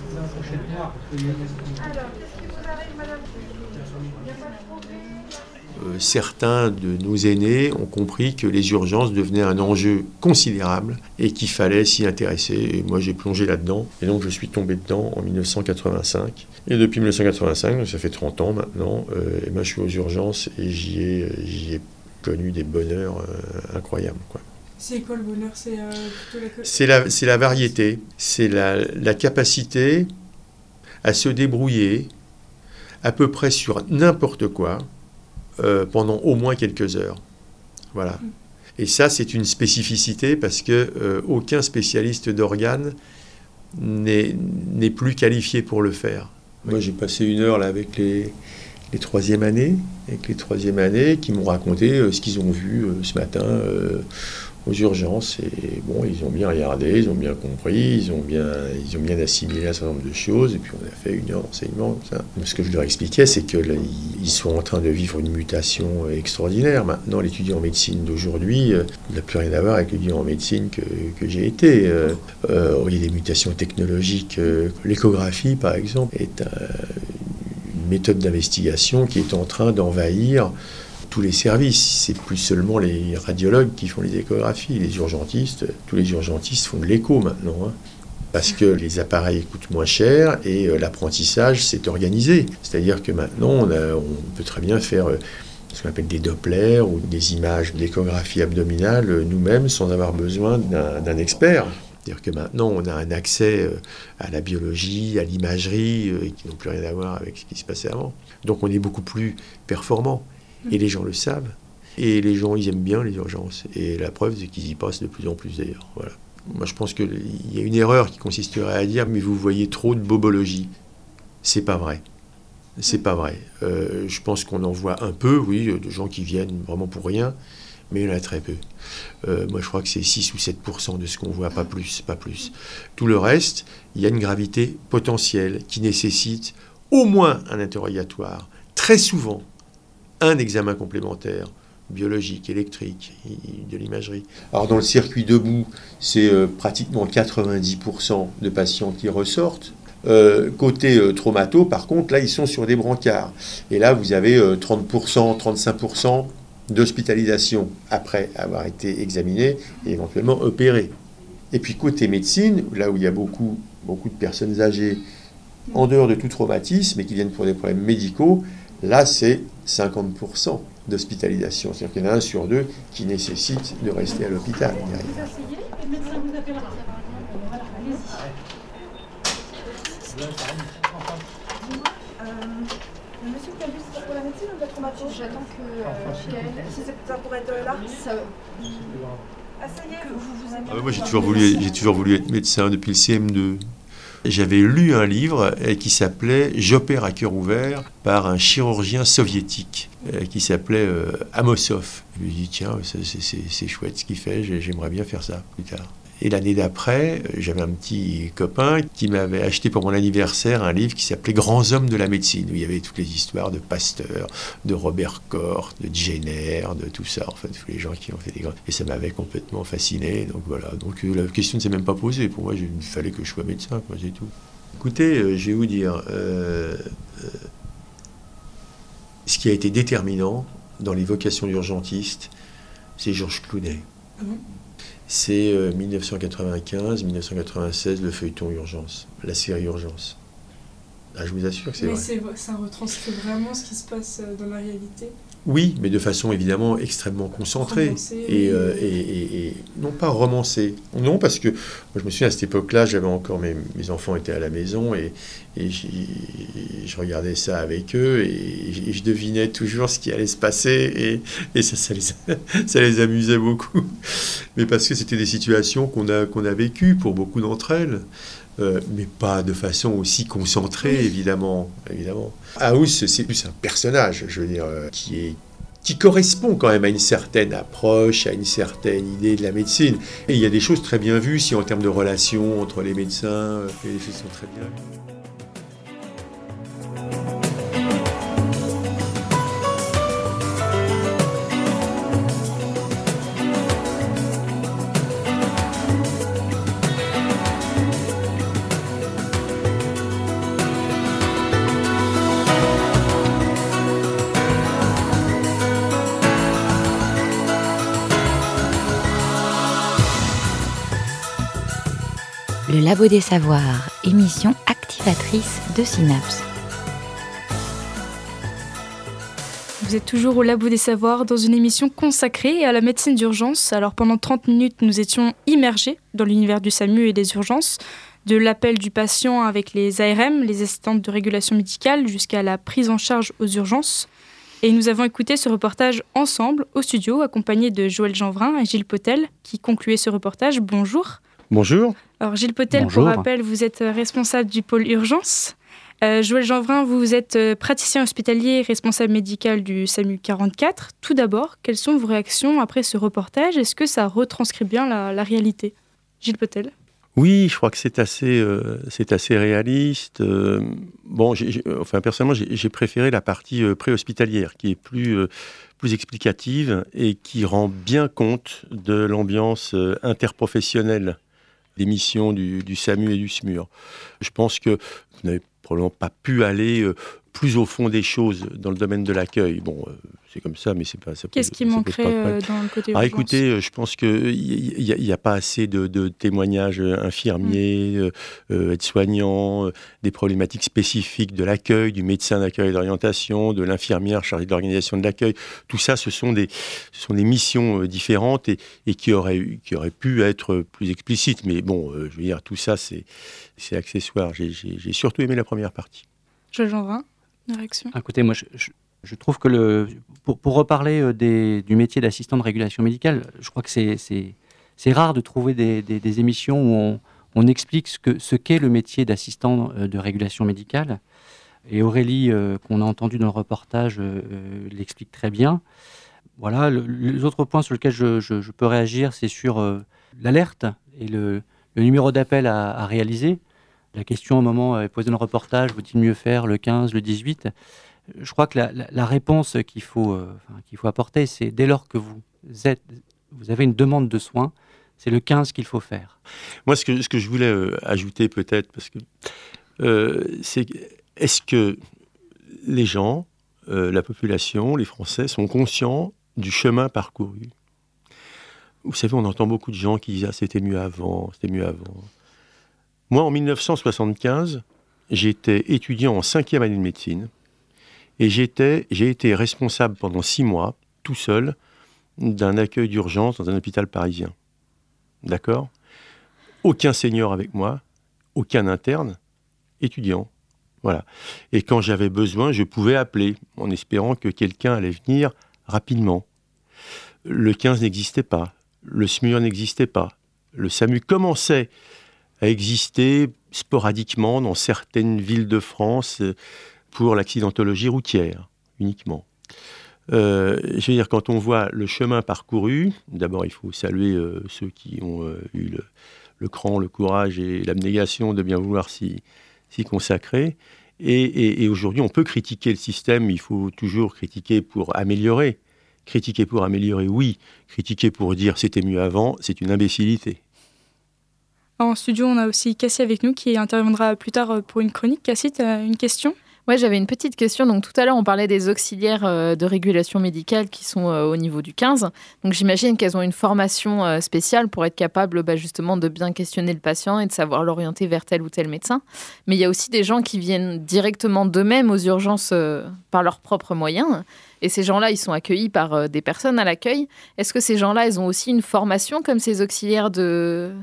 Alors, qu'est-ce qui vous arrive, madame? Il n'y a pas de progrès Euh, certains de nos aînés ont compris que les urgences devenaient un enjeu considérable et qu'il fallait s'y intéresser. Et moi, j'ai plongé là-dedans. Et donc, je suis tombé dedans en 1985. Et depuis 1985, donc ça fait 30 ans maintenant, euh, et moi, je suis aux urgences et j'y ai, j'y ai connu des bonheurs euh, incroyables. Quoi. C'est quoi le bonheur C'est plutôt la... C'est la, c'est la variété, c'est la, la capacité à se débrouiller à peu près sur n'importe quoi euh, pendant au moins quelques heures. Voilà. Et ça, c'est une spécificité parce que euh, aucun spécialiste d'organes n'est n'est plus qualifié pour le faire. Moi, j'ai passé une heure là avec les, les troisième années, avec les troisième années qui m'ont raconté euh, ce qu'ils ont vu euh, ce matin euh, aux urgences. Et bon, ils ont bien regardé, ils ont bien compris, ils ont bien, ils ont bien assimilé un certain nombre de choses. Et puis on a fait une heure d'enseignement. Ce que je leur expliquais, c'est que là, ils- ils sont en train de vivre une mutation euh, extraordinaire. Maintenant, l'étudiant en médecine d'aujourd'hui euh, n'a plus rien à voir avec l'étudiant en médecine que, que j'ai été. Euh, il y a des mutations technologiques. L'échographie, par exemple, est un- une méthode d'investigation qui est en train d'envahir tous les services. C'est plus seulement les radiologues qui font les échographies, les urgentistes. Tous les urgentistes font de l'écho maintenant. hein. Parce que les appareils coûtent moins cher et euh, l'apprentissage s'est organisé. C'est-à-dire que maintenant, on, peut très bien faire euh, ce qu'on appelle des Doppler ou des images d'échographie abdominale euh, nous-mêmes sans avoir besoin d'un expert. C'est-à-dire que maintenant, on a un accès à la biologie, à l'imagerie, qui n'ont plus rien à voir avec ce qui se passait avant. Donc on est beaucoup plus performant. Et les gens le savent. Et les gens, ils aiment bien les urgences. Et la preuve, c'est qu'ils y passent de plus en plus d'ailleurs. Voilà. Moi, je pense qu'il y a une erreur qui consisterait à dire, mais vous voyez trop de bobologie. C'est pas vrai. C'est pas vrai. Euh, je pense qu'on en voit un peu, oui, de gens qui viennent vraiment pour rien, mais il y en a très peu. Euh, moi, je crois que c'est 6 ou 7 de ce qu'on voit, pas plus, pas plus. Tout le reste, il y a une gravité potentielle qui nécessite au moins un interrogatoire, très souvent un examen complémentaire, biologique, électrique, de l'imagerie. Alors dans le circuit debout, c'est euh, pratiquement 90% de patients qui ressortent. Euh, côté euh, traumato, par contre, là, ils sont sur des brancards. Et là, vous avez euh, 30%, 35% d'hospitalisation après avoir été examiné et éventuellement opéré. Et puis côté médecine, là où il y a beaucoup, beaucoup de personnes âgées en dehors de tout traumatisme et qui viennent pour des problèmes médicaux, là c'est 50% d'hospitalisation. C'est-à-dire qu'il y en a un sur deux qui nécessite de rester à l'hôpital. monsieur c'est pour la médecine ou la traumato J'attends que euh, Si c'est- ça pourrait être là Asseyez, vous vous Ah moi j'ai toujours, voulu, j'ai toujours voulu être médecin depuis le CM2. J'avais lu un livre euh, qui s'appelait J'opère à cœur ouvert par un chirurgien soviétique euh, qui s'appelait euh, Amosov. Je me dis tiens, ça, c'est- chouette ce qu'il fait, j'ai- j'aimerais bien faire ça plus tard. Et l'année d'après, j'avais un petit copain qui m'avait acheté pour mon anniversaire un livre qui s'appelait Grands hommes de la médecine, où il y avait toutes les histoires de Pasteur, de Robert Koch, de Jenner, de tout ça, en fait, tous les gens qui ont fait des grands. Et ça m'avait complètement fasciné. Donc voilà. Donc euh, la question ne s'est même pas posée. Pour moi, il fallait que je sois médecin, quoi, c'est tout. Écoutez, euh, je vais vous dire, euh, ce qui a été déterminant dans les vocations d'urgentiste, c'est Georges Clounet. Bon C'est euh, 1995-1996, le feuilleton Urgence, la série Urgence. Ah, je vous assure que c'est Mais vrai. c'est- ça retranscrit vraiment ce qui se passe euh, dans la réalité. Oui, mais de façon évidemment extrêmement concentrée. Et, euh, et- et- et non pas romancée. Non, parce que moi, je me souviens à cette époque-là, j'avais encore mes, mes enfants étaient à la maison et, je regardais ça avec eux et, et je devinais toujours ce qui allait se passer et, et ça, ça, les, <laughs> ça les amusait beaucoup. Mais parce que c'était des situations qu'on a, qu'on a vécues pour beaucoup d'entre elles. Euh, mais pas de façon aussi concentrée, évidemment. évidemment. House, c'est plus un personnage, je veux dire, euh, qui est qui correspond quand même à une certaine approche, à une certaine idée de la médecine. Et il y a des choses très bien vues, si en termes de relations entre les médecins, euh, des choses sont très bien vues. Labo des Savoirs, émission activatrice de Synapse. Vous êtes toujours au Labo des Savoirs dans une émission consacrée à la médecine d'urgence. Alors pendant 30 minutes, nous étions immergés dans l'univers du SAMU et des urgences, de l'appel du patient avec les ARM, les assistantes de régulation médicale, jusqu'à la prise en charge aux urgences. Et nous avons écouté ce reportage ensemble au studio, accompagné de Joël Janvrin et Gilles Potel, qui concluaient ce reportage. Bonjour. Bonjour. Alors Gilles Potel, Bonjour. pour rappel, vous êtes responsable du pôle urgence. Euh, Joël Janvrin, vous êtes euh, praticien hospitalier et responsable médical du SAMU 44. Tout d'abord, quelles sont vos réactions après ce reportage? Est-ce que ça retranscrit bien la, la réalité? Gilles Potel Oui, je crois que c'est assez, euh, c'est assez réaliste. Euh, bon, enfin personnellement, j'ai préféré la partie euh, préhospitalière, qui est plus, euh, plus explicative et qui rend bien compte de l'ambiance euh, interprofessionnelle des missions du, du SAMU et du SMUR. Je pense que vous n'avez probablement pas pu aller euh, plus au fond des choses dans le domaine de l'accueil. Bon, euh, c'est comme ça, mais c'est pas. Qu'est-ce qui manquerait euh, dans le côté Ah, écoutez, euh, je pense qu'il n'y a, pas assez de, de témoignages infirmiers, Mm. euh, aides-soignants, des problématiques spécifiques de l'accueil, du médecin d'accueil et d'orientation, de l'infirmière chargée de l'organisation de l'accueil. Tout ça, ce sont des, ce sont des missions différentes et, et qui, auraient, qui auraient pu être plus explicites. Mais bon, je veux dire, tout ça, c'est c'est accessoire. J'ai- surtout aimé la première partie. Janvrin, une réaction Écoutez, moi, je, trouve que le, pour, reparler euh, du métier d'assistant de régulation médicale, je crois que c'est- rare de trouver des, émissions où on, explique ce qu'est le métier d'assistant euh, de régulation médicale. Et Aurélie, euh, qu'on a entendu dans le reportage, l'explique très bien. Voilà, le- les autres points sur lesquels je, peux réagir, c'est sur l'alerte et le, numéro d'appel à réaliser. La question, au moment, est posée dans le reportage, vaut-il mieux faire le 15, le 18 Je crois que la, réponse qu'il faut, euh, faut apporter, c'est dès lors que vous, êtes, vous avez une demande de soins, c'est le 15 qu'il faut faire. Moi, ce que, ce que je voulais euh, ajouter peut-être, parce que euh, c'est est-ce que les gens, la population, les Français sont conscients du chemin parcouru? Vous savez, on entend beaucoup de gens qui disent ah, c'était mieux avant, c'était mieux avant. Moi, en 1975, j'étais étudiant en cinquième année de médecine et j'ai été responsable pendant six mois, tout seul, d'un accueil d'urgence dans un hôpital parisien. D'accord? Aucun senior avec moi, aucun interne, étudiant. Voilà. Et quand j'avais besoin, je pouvais appeler en espérant que quelqu'un allait venir rapidement. Le 15 n'existait pas. Le SMUR n'existait pas. Le SAMU commençait à exister sporadiquement dans certaines villes de France euh, pour l'accidentologie routière uniquement. Euh, je veux dire, quand on voit le chemin parcouru, d'abord il faut saluer euh, ceux qui ont eu le, cran, le courage et l'abnégation de bien vouloir s'y consacrer. Et aujourd'hui, on peut critiquer le système, il faut toujours critiquer pour améliorer. Critiquer pour améliorer, oui. Critiquer pour dire c'était mieux avant, c'est une imbécilité. En studio, on a aussi Cassie avec nous qui interviendra plus tard euh, pour une chronique. Cassie, tu as une question? Ouais, j'avais une petite question. Donc tout à l'heure, on parlait des auxiliaires euh, de régulation médicale qui sont euh, au niveau du 15. Donc j'imagine qu'elles ont une formation spéciale pour être capables bah, justement de bien questionner le patient et de savoir l'orienter vers tel ou tel médecin. Mais il y a aussi des gens qui viennent directement d'eux-mêmes aux urgences par leurs propres moyens. Et ces gens-là, ils sont accueillis par des personnes à l'accueil. Est-ce que ces gens-là, ils ont aussi une formation comme ces auxiliaires de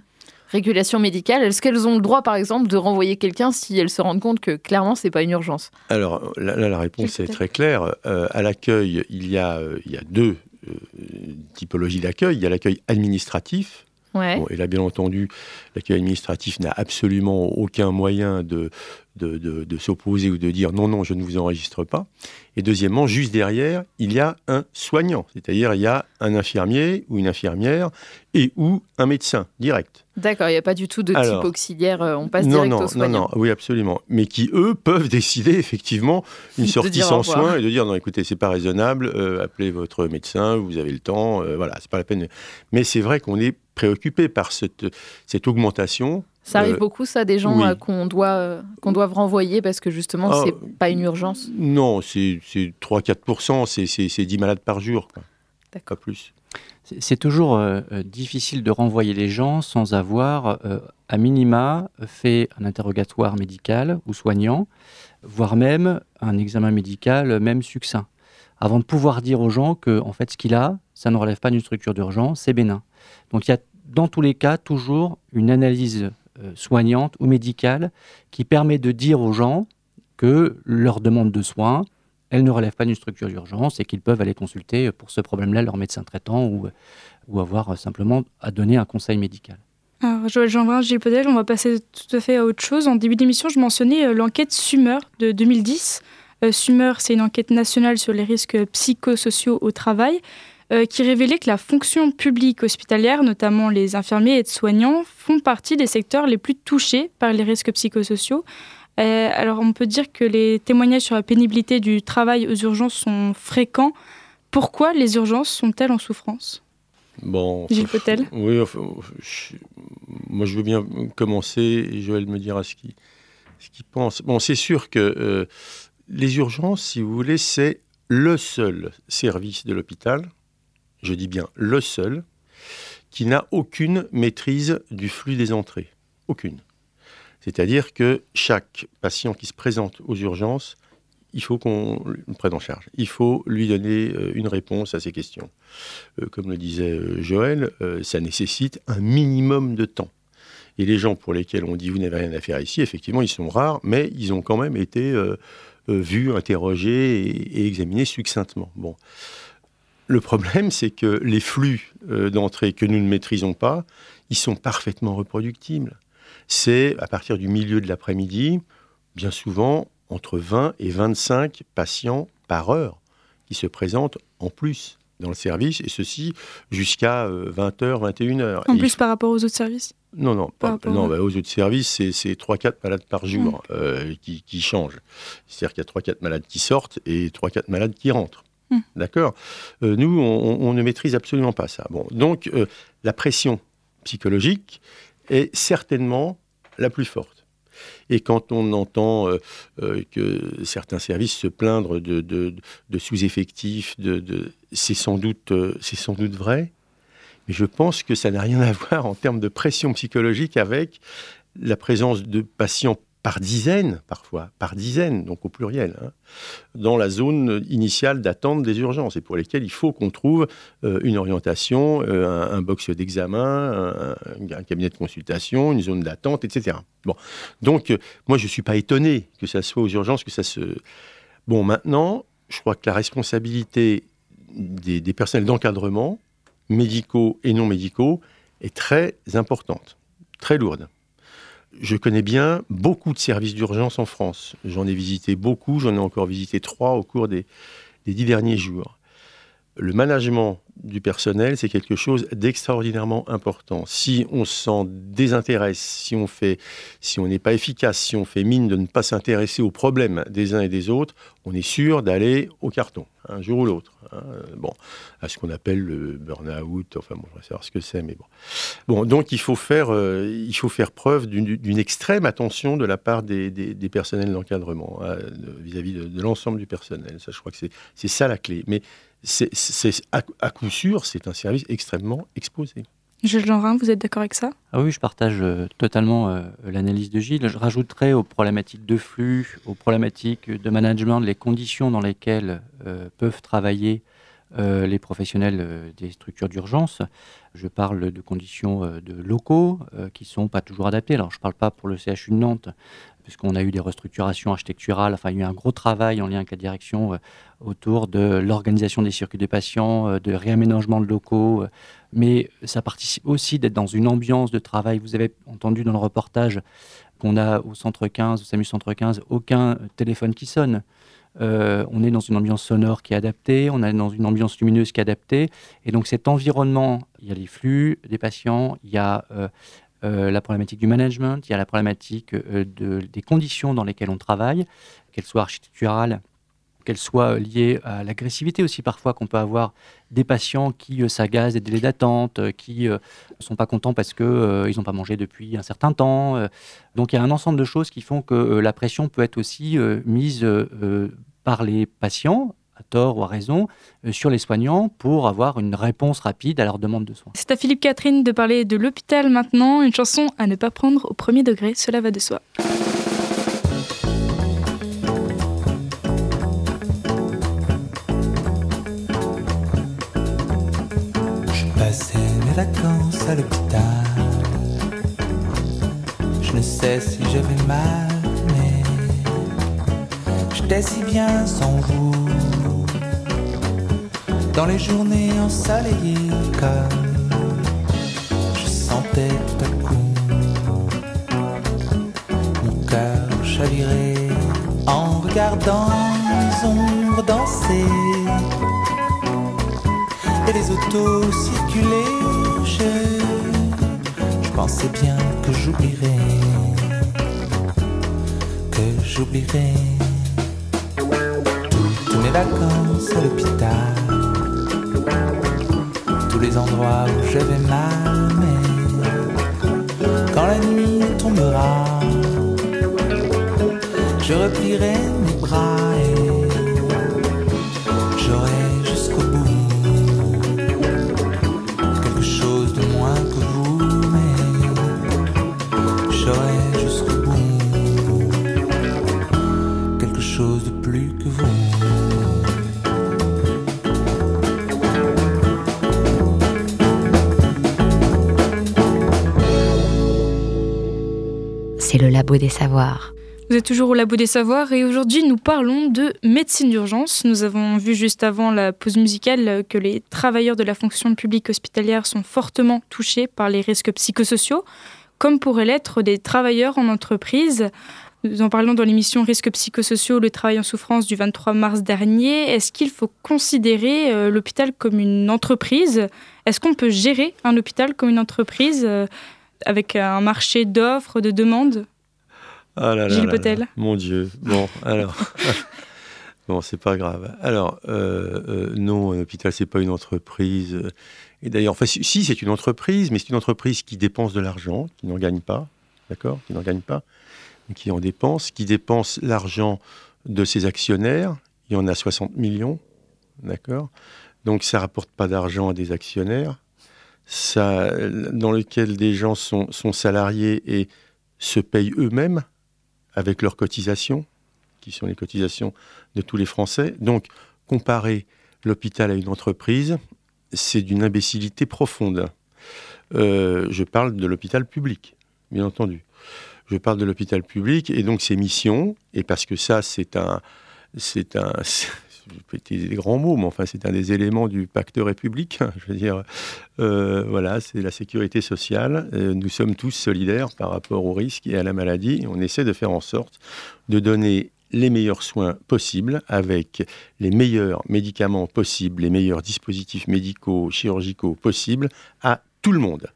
régulation médicale Est-ce qu'elles ont le droit, par exemple, de renvoyer quelqu'un si elles se rendent compte que clairement, c'est pas une urgence? Alors là, là, la réponse est très claire. Euh, à l'accueil, il, y a, euh, il y a deux euh, typologies d'accueil. Il y a l'accueil administratif. Ouais. Bon, et là, bien entendu, l'accueil administratif n'a absolument aucun moyen de, de, de- de s'opposer ou de dire non, non, je ne vous enregistre pas. Et deuxièmement, juste derrière, il y a un soignant, c'est-à-dire il y a un infirmier ou une infirmière et ou un médecin direct. D'accord, il n'y a pas du tout de Alors, type auxiliaire, euh, on passe non, direct non, au non, non, oui, absolument. Mais qui, eux, peuvent <laughs> décider effectivement une sortie sans revoir. soin et de dire non, écoutez, c'est pas raisonnable, euh, appelez votre médecin, vous avez le temps, euh, voilà, c'est pas la peine. Mais c'est vrai qu'on est préoccupé par cette, cette augmentation. Ça arrive Euh, beaucoup, ça, des gens oui. euh, qu'on doit, euh, qu'on doit renvoyer parce que justement, Ah, c'est pas une urgence. Non, c'est c'est 3-4%, c'est- c'est c'est 10 malades par jour, quoi. pas plus. C'est toujours euh, euh, difficile de renvoyer les gens sans avoir, euh, à minima, fait un interrogatoire médical ou soignant, voire même un examen médical, même succinct, avant de pouvoir dire aux gens que, en fait, ce qu'il a, ça ne relève pas d'une structure d'urgence, c'est bénin. Donc il y a dans tous les cas toujours une analyse soignante ou médicale qui permet de dire aux gens que leur demande de soins, elle ne relève pas d'une structure d'urgence et qu'ils peuvent aller consulter pour ce problème-là leur médecin traitant ou, ou avoir simplement à donner un conseil médical. Alors, Joël Jeanbrun, Gilles Podel, on va passer tout à fait à autre chose. En début d'émission, je mentionnais euh, l'enquête Sumer de 2010. Euh, c'est une enquête nationale sur les risques psychosociaux au travail euh, qui révélait que la fonction publique hospitalière, notamment les infirmiers et aides-soignants, font partie des secteurs les plus touchés par les risques psychosociaux. Euh, alors on peut dire que les témoignages sur la pénibilité du travail aux urgences sont fréquents. Pourquoi les urgences sont-elles en souffrance? Bon, Gilles Potel Oui, enfin, je- moi je veux bien commencer et Joël me dira ce qu'il ce qu'il pense. Bon, c'est sûr que euh, les urgences, si vous voulez, c'est le seul service de l'hôpital, je dis bien le seul, qui n'a aucune maîtrise du flux des entrées. Aucune. C'est-à-dire que chaque patient qui se présente aux urgences, il faut qu'on le prenne en charge. Il faut lui donner euh, une réponse à ses questions. Euh, comme le disait euh, Joël, ça nécessite un minimum de temps. Et les gens pour lesquels on dit vous n'avez rien à faire ici, effectivement, ils sont rares, mais ils ont quand même été vus, interrogés et, examinés succinctement. Bon. Le problème, c'est que les flux d'entrée que nous ne maîtrisons pas, ils sont parfaitement reproductibles. C'est à partir du milieu de l'après-midi, bien souvent entre 20 et 25 patients par heure qui se présentent en plus dans le service, et ceci jusqu'à 20h, 21h. En Et plus par rapport aux autres services? Non, non, Par rapport non à- bah, aux autres services, c'est- c'est 3-4 malades par jour euh, qui, qui changent. C'est-à-dire qu'il y a 3-4 malades qui sortent et 3-4 malades qui rentrent. Hmm. D'accord? Euh, Nous, on, on ne maîtrise absolument pas ça. Bon, donc, euh, la pression psychologique est certainement la plus forte. Et quand on entend euh, euh, que certains services se plaindre de, de- sous-effectifs, de, c'est sans, euh, c'est sans doute vrai, mais je pense que ça n'a rien à <laughs> voir en termes de pression psychologique avec la présence de patients par dizaines, parfois, par dizaines, donc au pluriel, hein, dans la zone initiale d'attente des urgences et pour lesquelles il faut qu'on trouve euh, une orientation, euh, un, box d'examen, un, cabinet de consultation, une zone d'attente, etc. Donc euh, moi je ne suis pas étonné que ça soit aux urgences, que ça se... Bon, maintenant, je crois que la responsabilité des personnels d'encadrement, médicaux et non médicaux, est très importante, très lourde. Je connais bien beaucoup de services d'urgence en France. J'en ai visité beaucoup, j'en ai encore visité trois au cours des, dix derniers jours. Le management du personnel, c'est quelque chose d'extraordinairement important. Si on s'en désintéresse, si on fait, si on n'est pas efficace, si on fait mine de ne pas s'intéresser aux problèmes des uns et des autres, on est sûr d'aller au carton, un jour ou l'autre. hein. Bon, à ce qu'on appelle le burn-out, enfin bon, je vais savoir ce que c'est, mais bon. Bon, donc il faut faire, euh, il faut faire preuve d'une extrême attention de la part des, personnels d'encadrement hein, vis-à-vis de, de l'ensemble du personnel. Ça, je crois que c'est ça la clé. Mais c'est c'est- à, à coup sûr, c'est un service extrêmement exposé. Gilles Jeanrin, vous êtes d'accord avec ça? Ah oui, je partage euh, totalement euh, l'analyse de Gilles. Je rajouterais aux problématiques de flux, aux problématiques de management, les conditions dans lesquelles euh, peuvent travailler euh, les professionnels euh, des structures d'urgence. Je parle de conditions euh, de locaux euh, qui ne sont pas toujours adaptés. Alors, je ne parle pas pour le CHU de Nantes, puisqu'on a eu des restructurations architecturales. Enfin, il y a eu un gros travail en lien avec la direction euh, autour de l'organisation des circuits des patients, euh, de réaménagement de locaux. euh, mais ça participe aussi d'être dans une ambiance de travail. Vous avez entendu dans le reportage qu'on a au centre 15, au SAMU centre 15, aucun téléphone qui sonne. On est dans une ambiance sonore qui est adaptée, on est dans une ambiance lumineuse qui est adaptée. Et donc cet environnement, il y a les flux des patients, il y a euh, la problématique du management, il y a la problématique euh, de- des conditions dans lesquelles on travaille, qu'elles soient architecturales, qu'elles soient liées à l'agressivité aussi parfois qu'on peut avoir des patients qui euh, s'agacent des délais d'attente, euh, qui ne sont pas contents parce qu'ils n'ont pas mangé depuis un certain temps. euh. donc il y a un ensemble de choses qui font que euh, la pression peut être aussi euh, mise euh, euh, par les patients à tort ou à raison, euh, sur les soignants pour avoir une réponse rapide à leur demande de soins. C'est à Philippe Catherine de parler de l'hôpital maintenant, une chanson à ne pas prendre au premier degré, cela va de soi. Je passais mes vacances à l'hôpital. Je ne sais si je vais mal, mais j'étais si bien sans vous. Dans les journées ensoleillées, comme je sentais tout à coup mon cœur chavirer en regardant les ombres danser et les autos circuler. Je, pensais bien que j'oublierais, que j'oublierais tous mes vacances à l'hôpital, tous les endroits où je vais mal, mais quand la nuit tombera, je replierai mes bras labo des savoirs. Vous êtes toujours au Labo des Savoirs et aujourd'hui nous parlons de médecine d'urgence. Nous avons vu juste avant la pause musicale que les travailleurs de la fonction publique hospitalière sont fortement touchés par les risques psychosociaux, comme pourraient l'être des travailleurs en entreprise. Nous en parlons dans l'émission Risques psychosociaux, le travail en souffrance du 23 mars dernier. Est-ce qu'il faut considérer euh, l'hôpital comme une entreprise? Est-ce qu'on peut gérer un hôpital comme une entreprise euh, avec un marché d'offres, de demandes? Ah là là Gilles Potel. Mon Dieu. Bon, alors. <laughs> bon, c'est pas grave. Alors, euh, euh, non, un hôpital, c'est pas une entreprise. Et d'ailleurs, enfin, si, si, c'est une entreprise, mais c'est une entreprise qui dépense de l'argent, qui n'en gagne pas, d'accord Qui n'en gagne pas, mais qui en dépense, qui dépense l'argent de ses actionnaires. Il y en a 60 millions, d'accord Donc, ça rapporte pas d'argent à des actionnaires. Ça, dans lequel des gens sont, sont salariés et se payent eux-mêmes avec leurs cotisations, qui sont les cotisations de tous les Français. Donc, comparer l'hôpital à une entreprise, c'est d'une imbécilité profonde. Euh, je parle de l'hôpital public, bien entendu. Je parle de l'hôpital public et donc ses missions, et parce que ça, c'est un, c'est un, <laughs> je peux utiliser des grands mots, mais enfin, c'est un des éléments du pacte républicain. <laughs> Je veux dire, euh, voilà, c'est la sécurité sociale. Euh, nous sommes tous solidaires par rapport aux risques et à la maladie. On essaie de faire en sorte de donner les meilleurs soins possibles avec les meilleurs médicaments possibles, les meilleurs dispositifs médicaux, chirurgicaux possibles à tout le monde.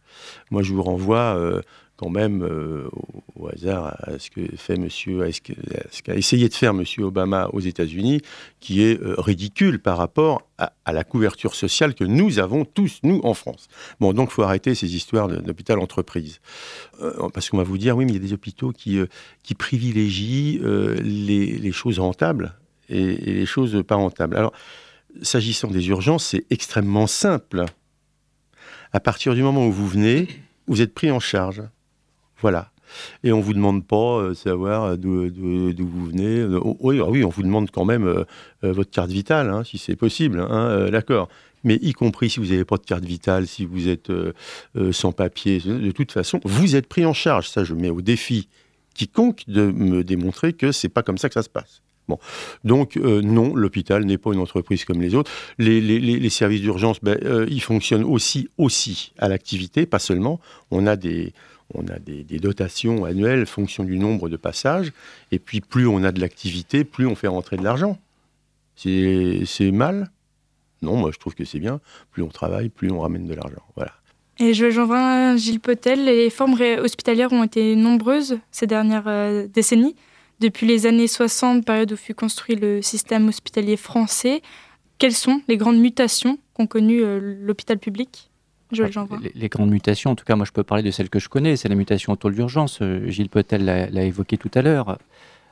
Moi, je vous renvoie euh, quand même euh, au, hasard à ce que fait monsieur, ce qu'a essayé de faire monsieur Obama aux États-Unis, qui est euh, ridicule par rapport à, la couverture sociale que nous avons tous, nous, en France. Bon, donc, faut arrêter ces histoires d'hôpital entreprise. Euh, parce qu'on va vous dire, oui, mais il y a des hôpitaux qui, privilégient les, choses rentables et les choses pas rentables. Alors, s'agissant des urgences, c'est extrêmement simple. À partir du moment où vous venez, vous êtes pris en charge. Voilà. Et on ne vous demande pas euh, savoir d'où d'où- d'où vous venez. Euh, oh, oui, ah oui, on vous demande quand même euh, euh, votre carte vitale, hein, si c'est possible. hein, euh, D'accord. Mais y compris si vous n'avez pas de carte vitale, si vous êtes euh, euh, sans papier, de toute façon, vous êtes pris en charge. Ça, je mets au défi quiconque de me démontrer que c'est pas comme ça que ça se passe. Bon. Donc, euh, non, l'hôpital n'est pas une entreprise comme les autres. Les, services d'urgence, ben, euh, ils fonctionnent aussi, aussi à l'activité, pas seulement. On a des, on a des, dotations annuelles fonction du nombre de passages. Et puis, plus on a de l'activité, plus on fait rentrer de l'argent. C'est mal? Non, moi, je trouve que c'est bien. Plus on travaille, plus on ramène de l'argent. Voilà. Et je j'envoie Gilles Potel. Les formes hospitalières ont été nombreuses ces dernières euh, décennies. Depuis les années 60, période où fut construit le système hospitalier français, quelles sont les grandes mutations qu'ont connues euh, l'hôpital public? Les, les grandes mutations, en tout cas, moi je peux parler de celle que je connais, c'est la mutation autour de l'urgence. Euh, Gilles Potel l'a évoqué tout à l'heure.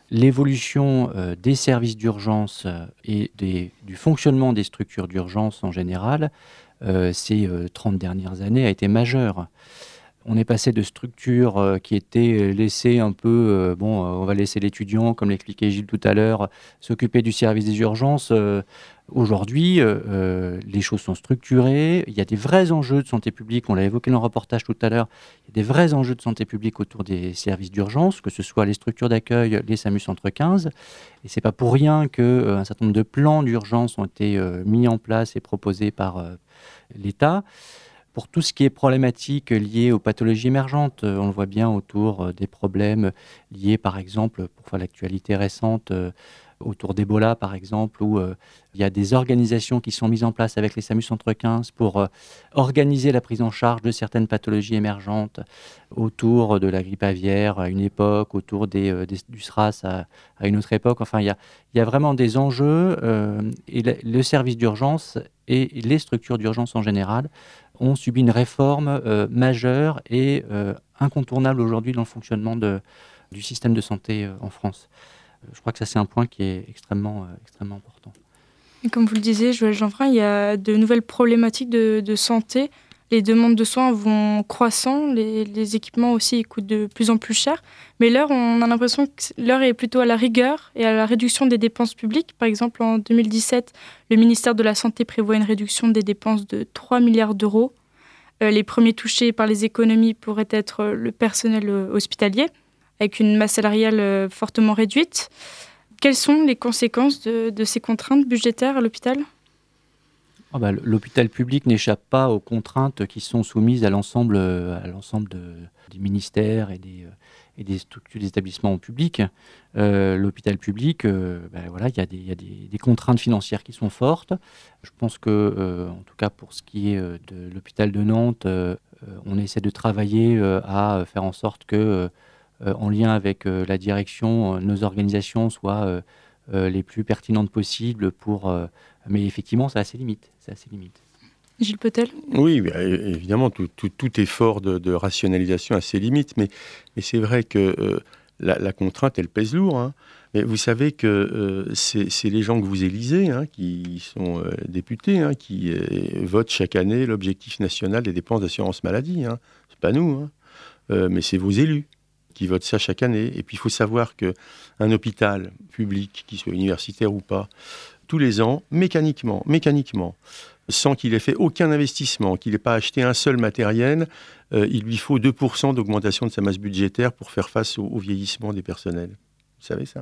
l'évolution des services d'urgence et du fonctionnement des structures d'urgence en général ces 30 dernières années a été majeure on est passé de structures euh, qui étaient euh, laissées un peu, euh, bon, on va laisser l'étudiant, comme l'expliquait Gilles tout à l'heure, s'occuper du service des urgences. Aujourd'hui, les choses sont structurées, il y a des vrais enjeux de santé publique, on l'a évoqué dans le reportage tout à l'heure, il y a des vrais enjeux de santé publique autour des services d'urgence, que ce soit les structures d'accueil, les SAMU Centre 15, et c'est pas pour rien qu'un certain nombre de plans d'urgence ont été mis en place et proposés par l'État. Pour tout ce qui est problématique liée aux pathologies émergentes. Euh, on le voit bien autour euh, des problèmes liés, par exemple, pour l'actualité récente, euh, autour d'Ebola, par exemple, où il y a des organisations qui sont mises en place avec les SAMU Centre 15 pour organiser la prise en charge de certaines pathologies émergentes autour de la grippe aviaire à une époque, autour des, du SRAS à, une autre époque. Enfin, il y a, il y a vraiment des enjeux et le service d'urgence et les structures d'urgence en général ont subi une réforme euh, majeure et euh, incontournable aujourd'hui dans le fonctionnement de, du système de santé euh, en France. Je crois que ça, c'est un point qui est extrêmement, extrêmement important. Comme vous le disiez, Joël Jeanfrin, il y a de nouvelles problématiques de, santé. Les demandes de soins vont croissant, les, les, équipements aussi coûtent de plus en plus cher. Mais l'heure, on a l'impression que l'heure est plutôt à la rigueur et à la réduction des dépenses publiques. Par exemple, en 2017, le ministère de la Santé prévoit une réduction des dépenses de 3 milliards d'euros. Euh, les premiers touchés par les économies pourraient être le personnel euh, hospitalier, avec une masse salariale euh, fortement réduite. Quelles sont les conséquences de, ces contraintes budgétaires à l'hôpital? Ah bah, L'hôpital public n'échappe pas aux contraintes qui sont soumises à l'ensemble des ministères et des, des structures d'établissements publics. Euh, l'hôpital public, euh, ben voilà, il y a, des, contraintes financières qui sont fortes. Je pense que, euh, en tout cas pour ce qui est de l'hôpital de Nantes, on essaie de travailler à faire en sorte que, en lien avec la direction, nos organisations soient les plus pertinentes possibles pour. mais effectivement, ça a ses limites. Ça a ses limites. Gilles Petel Oui, évidemment, tout, effort de, rationalisation a ses limites, mais, c'est vrai que euh, la, contrainte, elle pèse lourd. Hein. Mais vous savez que euh, c'est les gens que vous élisez, hein, qui sont euh, députés, hein, qui votent chaque année l'objectif national des dépenses d'assurance maladie. Hein. C'est pas nous, mais c'est vos élus qui votent ça chaque année. Et puis il faut savoir qu'un hôpital public, qu'il soit universitaire ou pas, tous les ans, mécaniquement, mécaniquement, sans qu'il ait fait aucun investissement, qu'il n'ait pas acheté un seul matériel, euh, il lui faut 2% d'augmentation de sa masse budgétaire pour faire face au, vieillissement des personnels. Vous savez ça?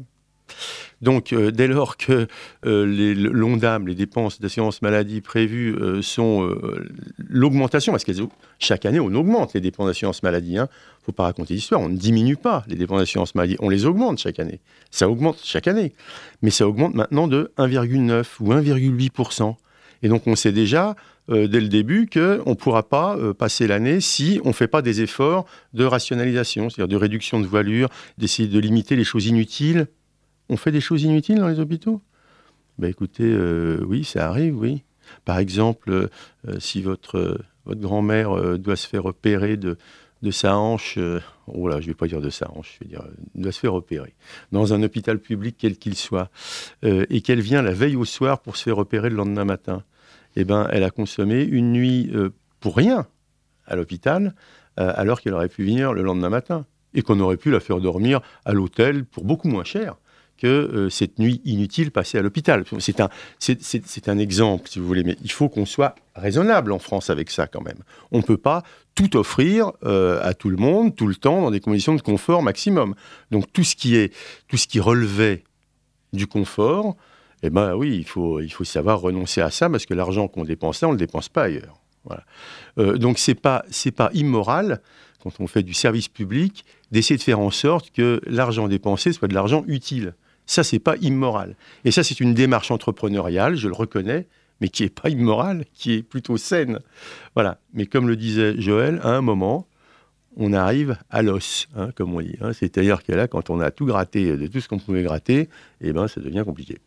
Donc, euh, dès lors que euh, les l'ONDAM, les dépenses d'assurance maladie prévues, sont l'augmentation, parce que chaque année, on augmente les dépenses d'assurance maladie. Hein. Faut pas raconter l'histoire, on ne diminue pas les dépenses d'assurance maladie, on les augmente chaque année. Ça augmente chaque année. Mais ça augmente maintenant de 1,9 ou 1,8%. Et donc on sait déjà euh, dès le début qu'on ne pourra pas euh, passer l'année si on ne fait pas des efforts de rationalisation, c'est-à-dire de réduction de voilure, d'essayer de limiter les choses inutiles. On fait des choses inutiles dans les hôpitaux? Ben Écoutez, euh, oui, ça arrive, oui. Par exemple, si votre, votre grand-mère doit se faire opérer de, de sa hanche, oh là, je ne vais pas dire de sa hanche, je vais dire, doit se faire opérer dans un hôpital public quel qu'il soit, et qu'elle vient la veille au soir pour se faire opérer le lendemain matin eh ben, elle a consommé une nuit euh, pour rien à l'hôpital, euh, alors qu'elle aurait pu venir le lendemain matin. Et qu'on aurait pu la faire dormir à l'hôtel pour beaucoup moins cher que euh, cette nuit inutile passée à l'hôpital. C'est un, c'est, un exemple, si vous voulez, mais il faut qu'on soit raisonnable en France avec ça quand même. On ne peut pas tout offrir à tout le monde, tout le temps, dans des conditions de confort maximum. Donc tout ce qui, est, tout ce qui relevait du confort, eh bien oui, il faut, il faut savoir renoncer à ça parce que l'argent qu'on dépense là, on ne le dépense pas ailleurs. Euh, donc c'est pas c'est pas immoral quand on fait du service public d'essayer de faire en sorte que l'argent dépensé soit de l'argent utile. Ça c'est pas immoral. Et ça c'est une démarche entrepreneuriale, je le reconnais, mais qui est pas immorale, qui est plutôt saine. Voilà. Mais comme le disait Joël, à un moment, on arrive à l'os, hein, comme on dit. Hein. C'est-à-dire que là, quand on a tout gratté de tout ce qu'on pouvait gratter, eh ben, ça devient compliqué.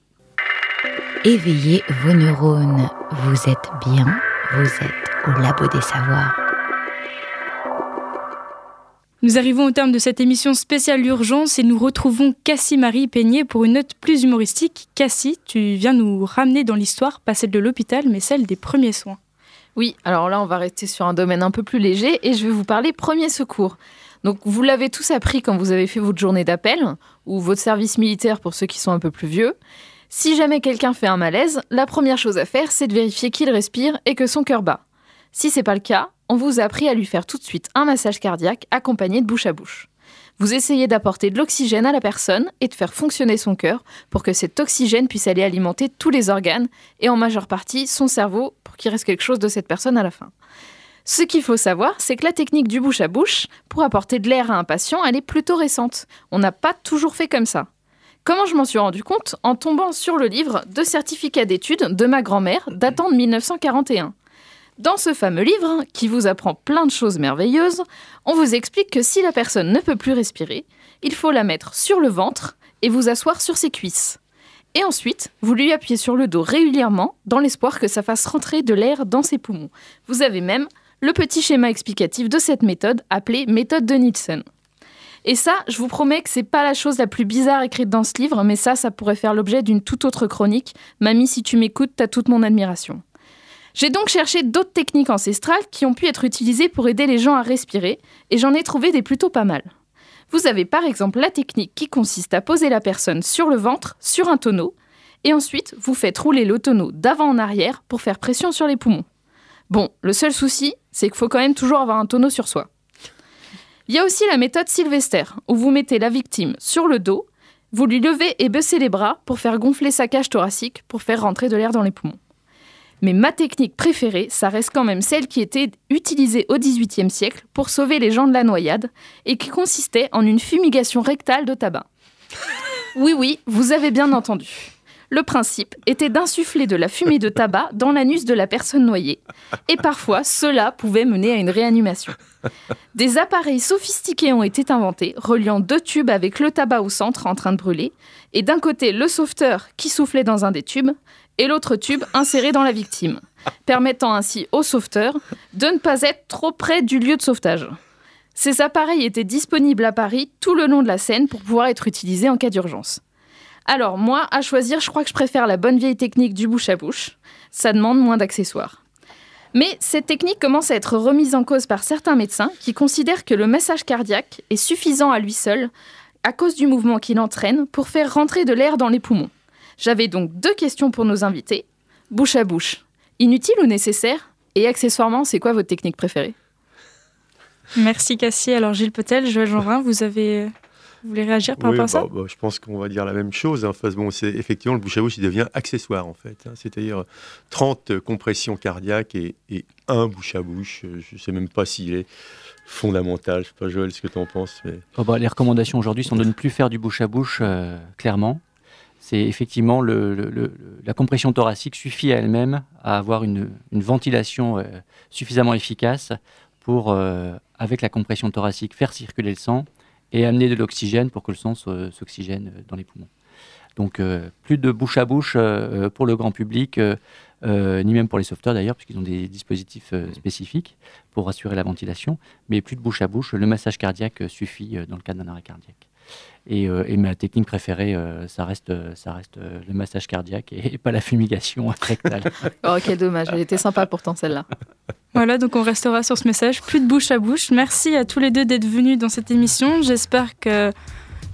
Éveillez vos neurones. Vous êtes bien, vous êtes au labo des savoirs. Nous arrivons au terme de cette émission spéciale urgence et nous retrouvons Cassie-Marie Peigné pour une note plus humoristique. Cassie, tu viens nous ramener dans l'histoire, pas celle de l'hôpital, mais celle des premiers soins. Oui, alors là, on va rester sur un domaine un peu plus léger et je vais vous parler premier secours. Donc, vous l'avez tous appris quand vous avez fait votre journée d'appel ou votre service militaire pour ceux qui sont un peu plus vieux. Si jamais quelqu'un fait un malaise, la première chose à faire, c'est de vérifier qu'il respire et que son cœur bat. Si c'est pas le cas, on vous a appris à lui faire tout de suite un massage cardiaque accompagné de bouche à bouche. Vous essayez d'apporter de l'oxygène à la personne et de faire fonctionner son cœur pour que cet oxygène puisse aller alimenter tous les organes et en majeure partie son cerveau pour qu'il reste quelque chose de cette personne à la fin. Ce qu'il faut savoir, c'est que la technique du bouche à bouche pour apporter de l'air à un patient, elle est plutôt récente. On n'a pas toujours fait comme ça. Comment je m'en suis rendu compte? En tombant sur le livre de certificat d'études de ma grand-mère datant de 1941. Dans ce fameux livre, qui vous apprend plein de choses merveilleuses, on vous explique que si la personne ne peut plus respirer, il faut la mettre sur le ventre et vous asseoir sur ses cuisses. Et ensuite, vous lui appuyez sur le dos régulièrement dans l'espoir que ça fasse rentrer de l'air dans ses poumons. Vous avez même le petit schéma explicatif de cette méthode appelée méthode de Nielsen. Et ça, je vous promets que c'est pas la chose la plus bizarre écrite dans ce livre, mais ça, ça pourrait faire l'objet d'une toute autre chronique. Mamie, si tu m'écoutes, t'as toute mon admiration. J'ai donc cherché d'autres techniques ancestrales qui ont pu être utilisées pour aider les gens à respirer, et j'en ai trouvé des plutôt pas mal. Vous avez par exemple la technique qui consiste à poser la personne sur le ventre, sur un tonneau, et ensuite vous faites rouler le tonneau d'avant en arrière pour faire pression sur les poumons. Bon, le seul souci, c'est qu'il faut quand même toujours avoir un tonneau sur soi. Il y a aussi la méthode Sylvester, où vous mettez la victime sur le dos, vous lui levez et baissez les bras pour faire gonfler sa cage thoracique pour faire rentrer de l'air dans les poumons. Mais ma technique préférée, ça reste quand même celle qui était utilisée au XVIIIe siècle pour sauver les gens de la noyade et qui consistait en une fumigation rectale de tabac. <laughs> Oui, oui, vous avez bien entendu. Le principe était d'insuffler de la fumée de tabac dans l'anus de la personne noyée. Et parfois, cela pouvait mener à une réanimation. Des appareils sophistiqués ont été inventés, reliant deux tubes avec le tabac au centre en train de brûler, et d'un côté le sauveteur qui soufflait dans un des tubes, et l'autre tube inséré dans la victime, permettant ainsi au sauveteur de ne pas être trop près du lieu de sauvetage. Ces appareils étaient disponibles à Paris tout le long de la Seine pour pouvoir être utilisés en cas d'urgence. Alors moi, à choisir, je crois que je préfère la bonne vieille technique du bouche à bouche. Ça demande moins d'accessoires. Mais cette technique commence à être remise en cause par certains médecins qui considèrent que le massage cardiaque est suffisant à lui seul à cause du mouvement qu'il entraîne pour faire rentrer de l'air dans les poumons. J'avais donc deux questions pour nos invités. Bouche à bouche, inutile ou nécessaire Et accessoirement, c'est quoi votre technique préférée Merci Cassie. Alors Gilles Petel, Joël Jeanvin, vous avez... Vous voulez réagir par rapport à ça bah, bah, Je pense qu'on va dire la même chose. En fait, bon, c'est effectivement le bouche à bouche, il devient accessoire en fait. Hein. C'est-à-dire 30 compressions cardiaques et, un bouche à bouche. Je ne sais même pas s'il est fondamental. Je sais pas Joël, ce que tu en penses. Mais... Oh, bah, les recommandations aujourd'hui sont de ne plus faire du bouche à bouche, euh, clairement c'est effectivement la compression thoracique suffit à elle-même à avoir une, ventilation euh, suffisamment efficace pour, euh, avec la compression thoracique, faire circuler le sang et amener de l'oxygène pour que le sang s'oxygène dans les poumons. Donc euh, plus de bouche à bouche pour le grand public, ni même pour les sauveteurs d'ailleurs, puisqu'ils ont des dispositifs spécifiques pour assurer la ventilation, mais plus de bouche à bouche, le massage cardiaque suffit dans le cas d'un arrêt cardiaque. Euh, et, ma technique préférée, euh, ça reste, ça reste euh, le massage cardiaque et, pas la fumigation <laughs> rectale. oh, quel dommage, elle était sympa pourtant celle-là. Voilà, donc on restera sur ce message, plus de bouche à bouche. Merci à tous les deux d'être venus dans cette émission. J'espère que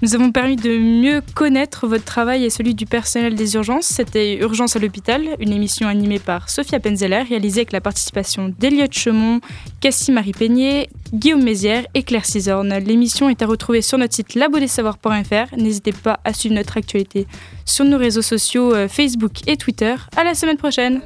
nous avons permis de mieux connaître votre travail et celui du personnel des urgences. C'était Urgence à l'hôpital, une émission animée par Sophia Penzeller, réalisée avec la participation d'Eliott Chemont, Cassie-Marie Peignet, Guillaume Mézières et Claire Cisorne. L'émission est à retrouver sur notre site labodesavoirs.fr. N'hésitez pas à suivre notre actualité sur nos réseaux sociaux euh, Facebook et Twitter. À la semaine prochaine!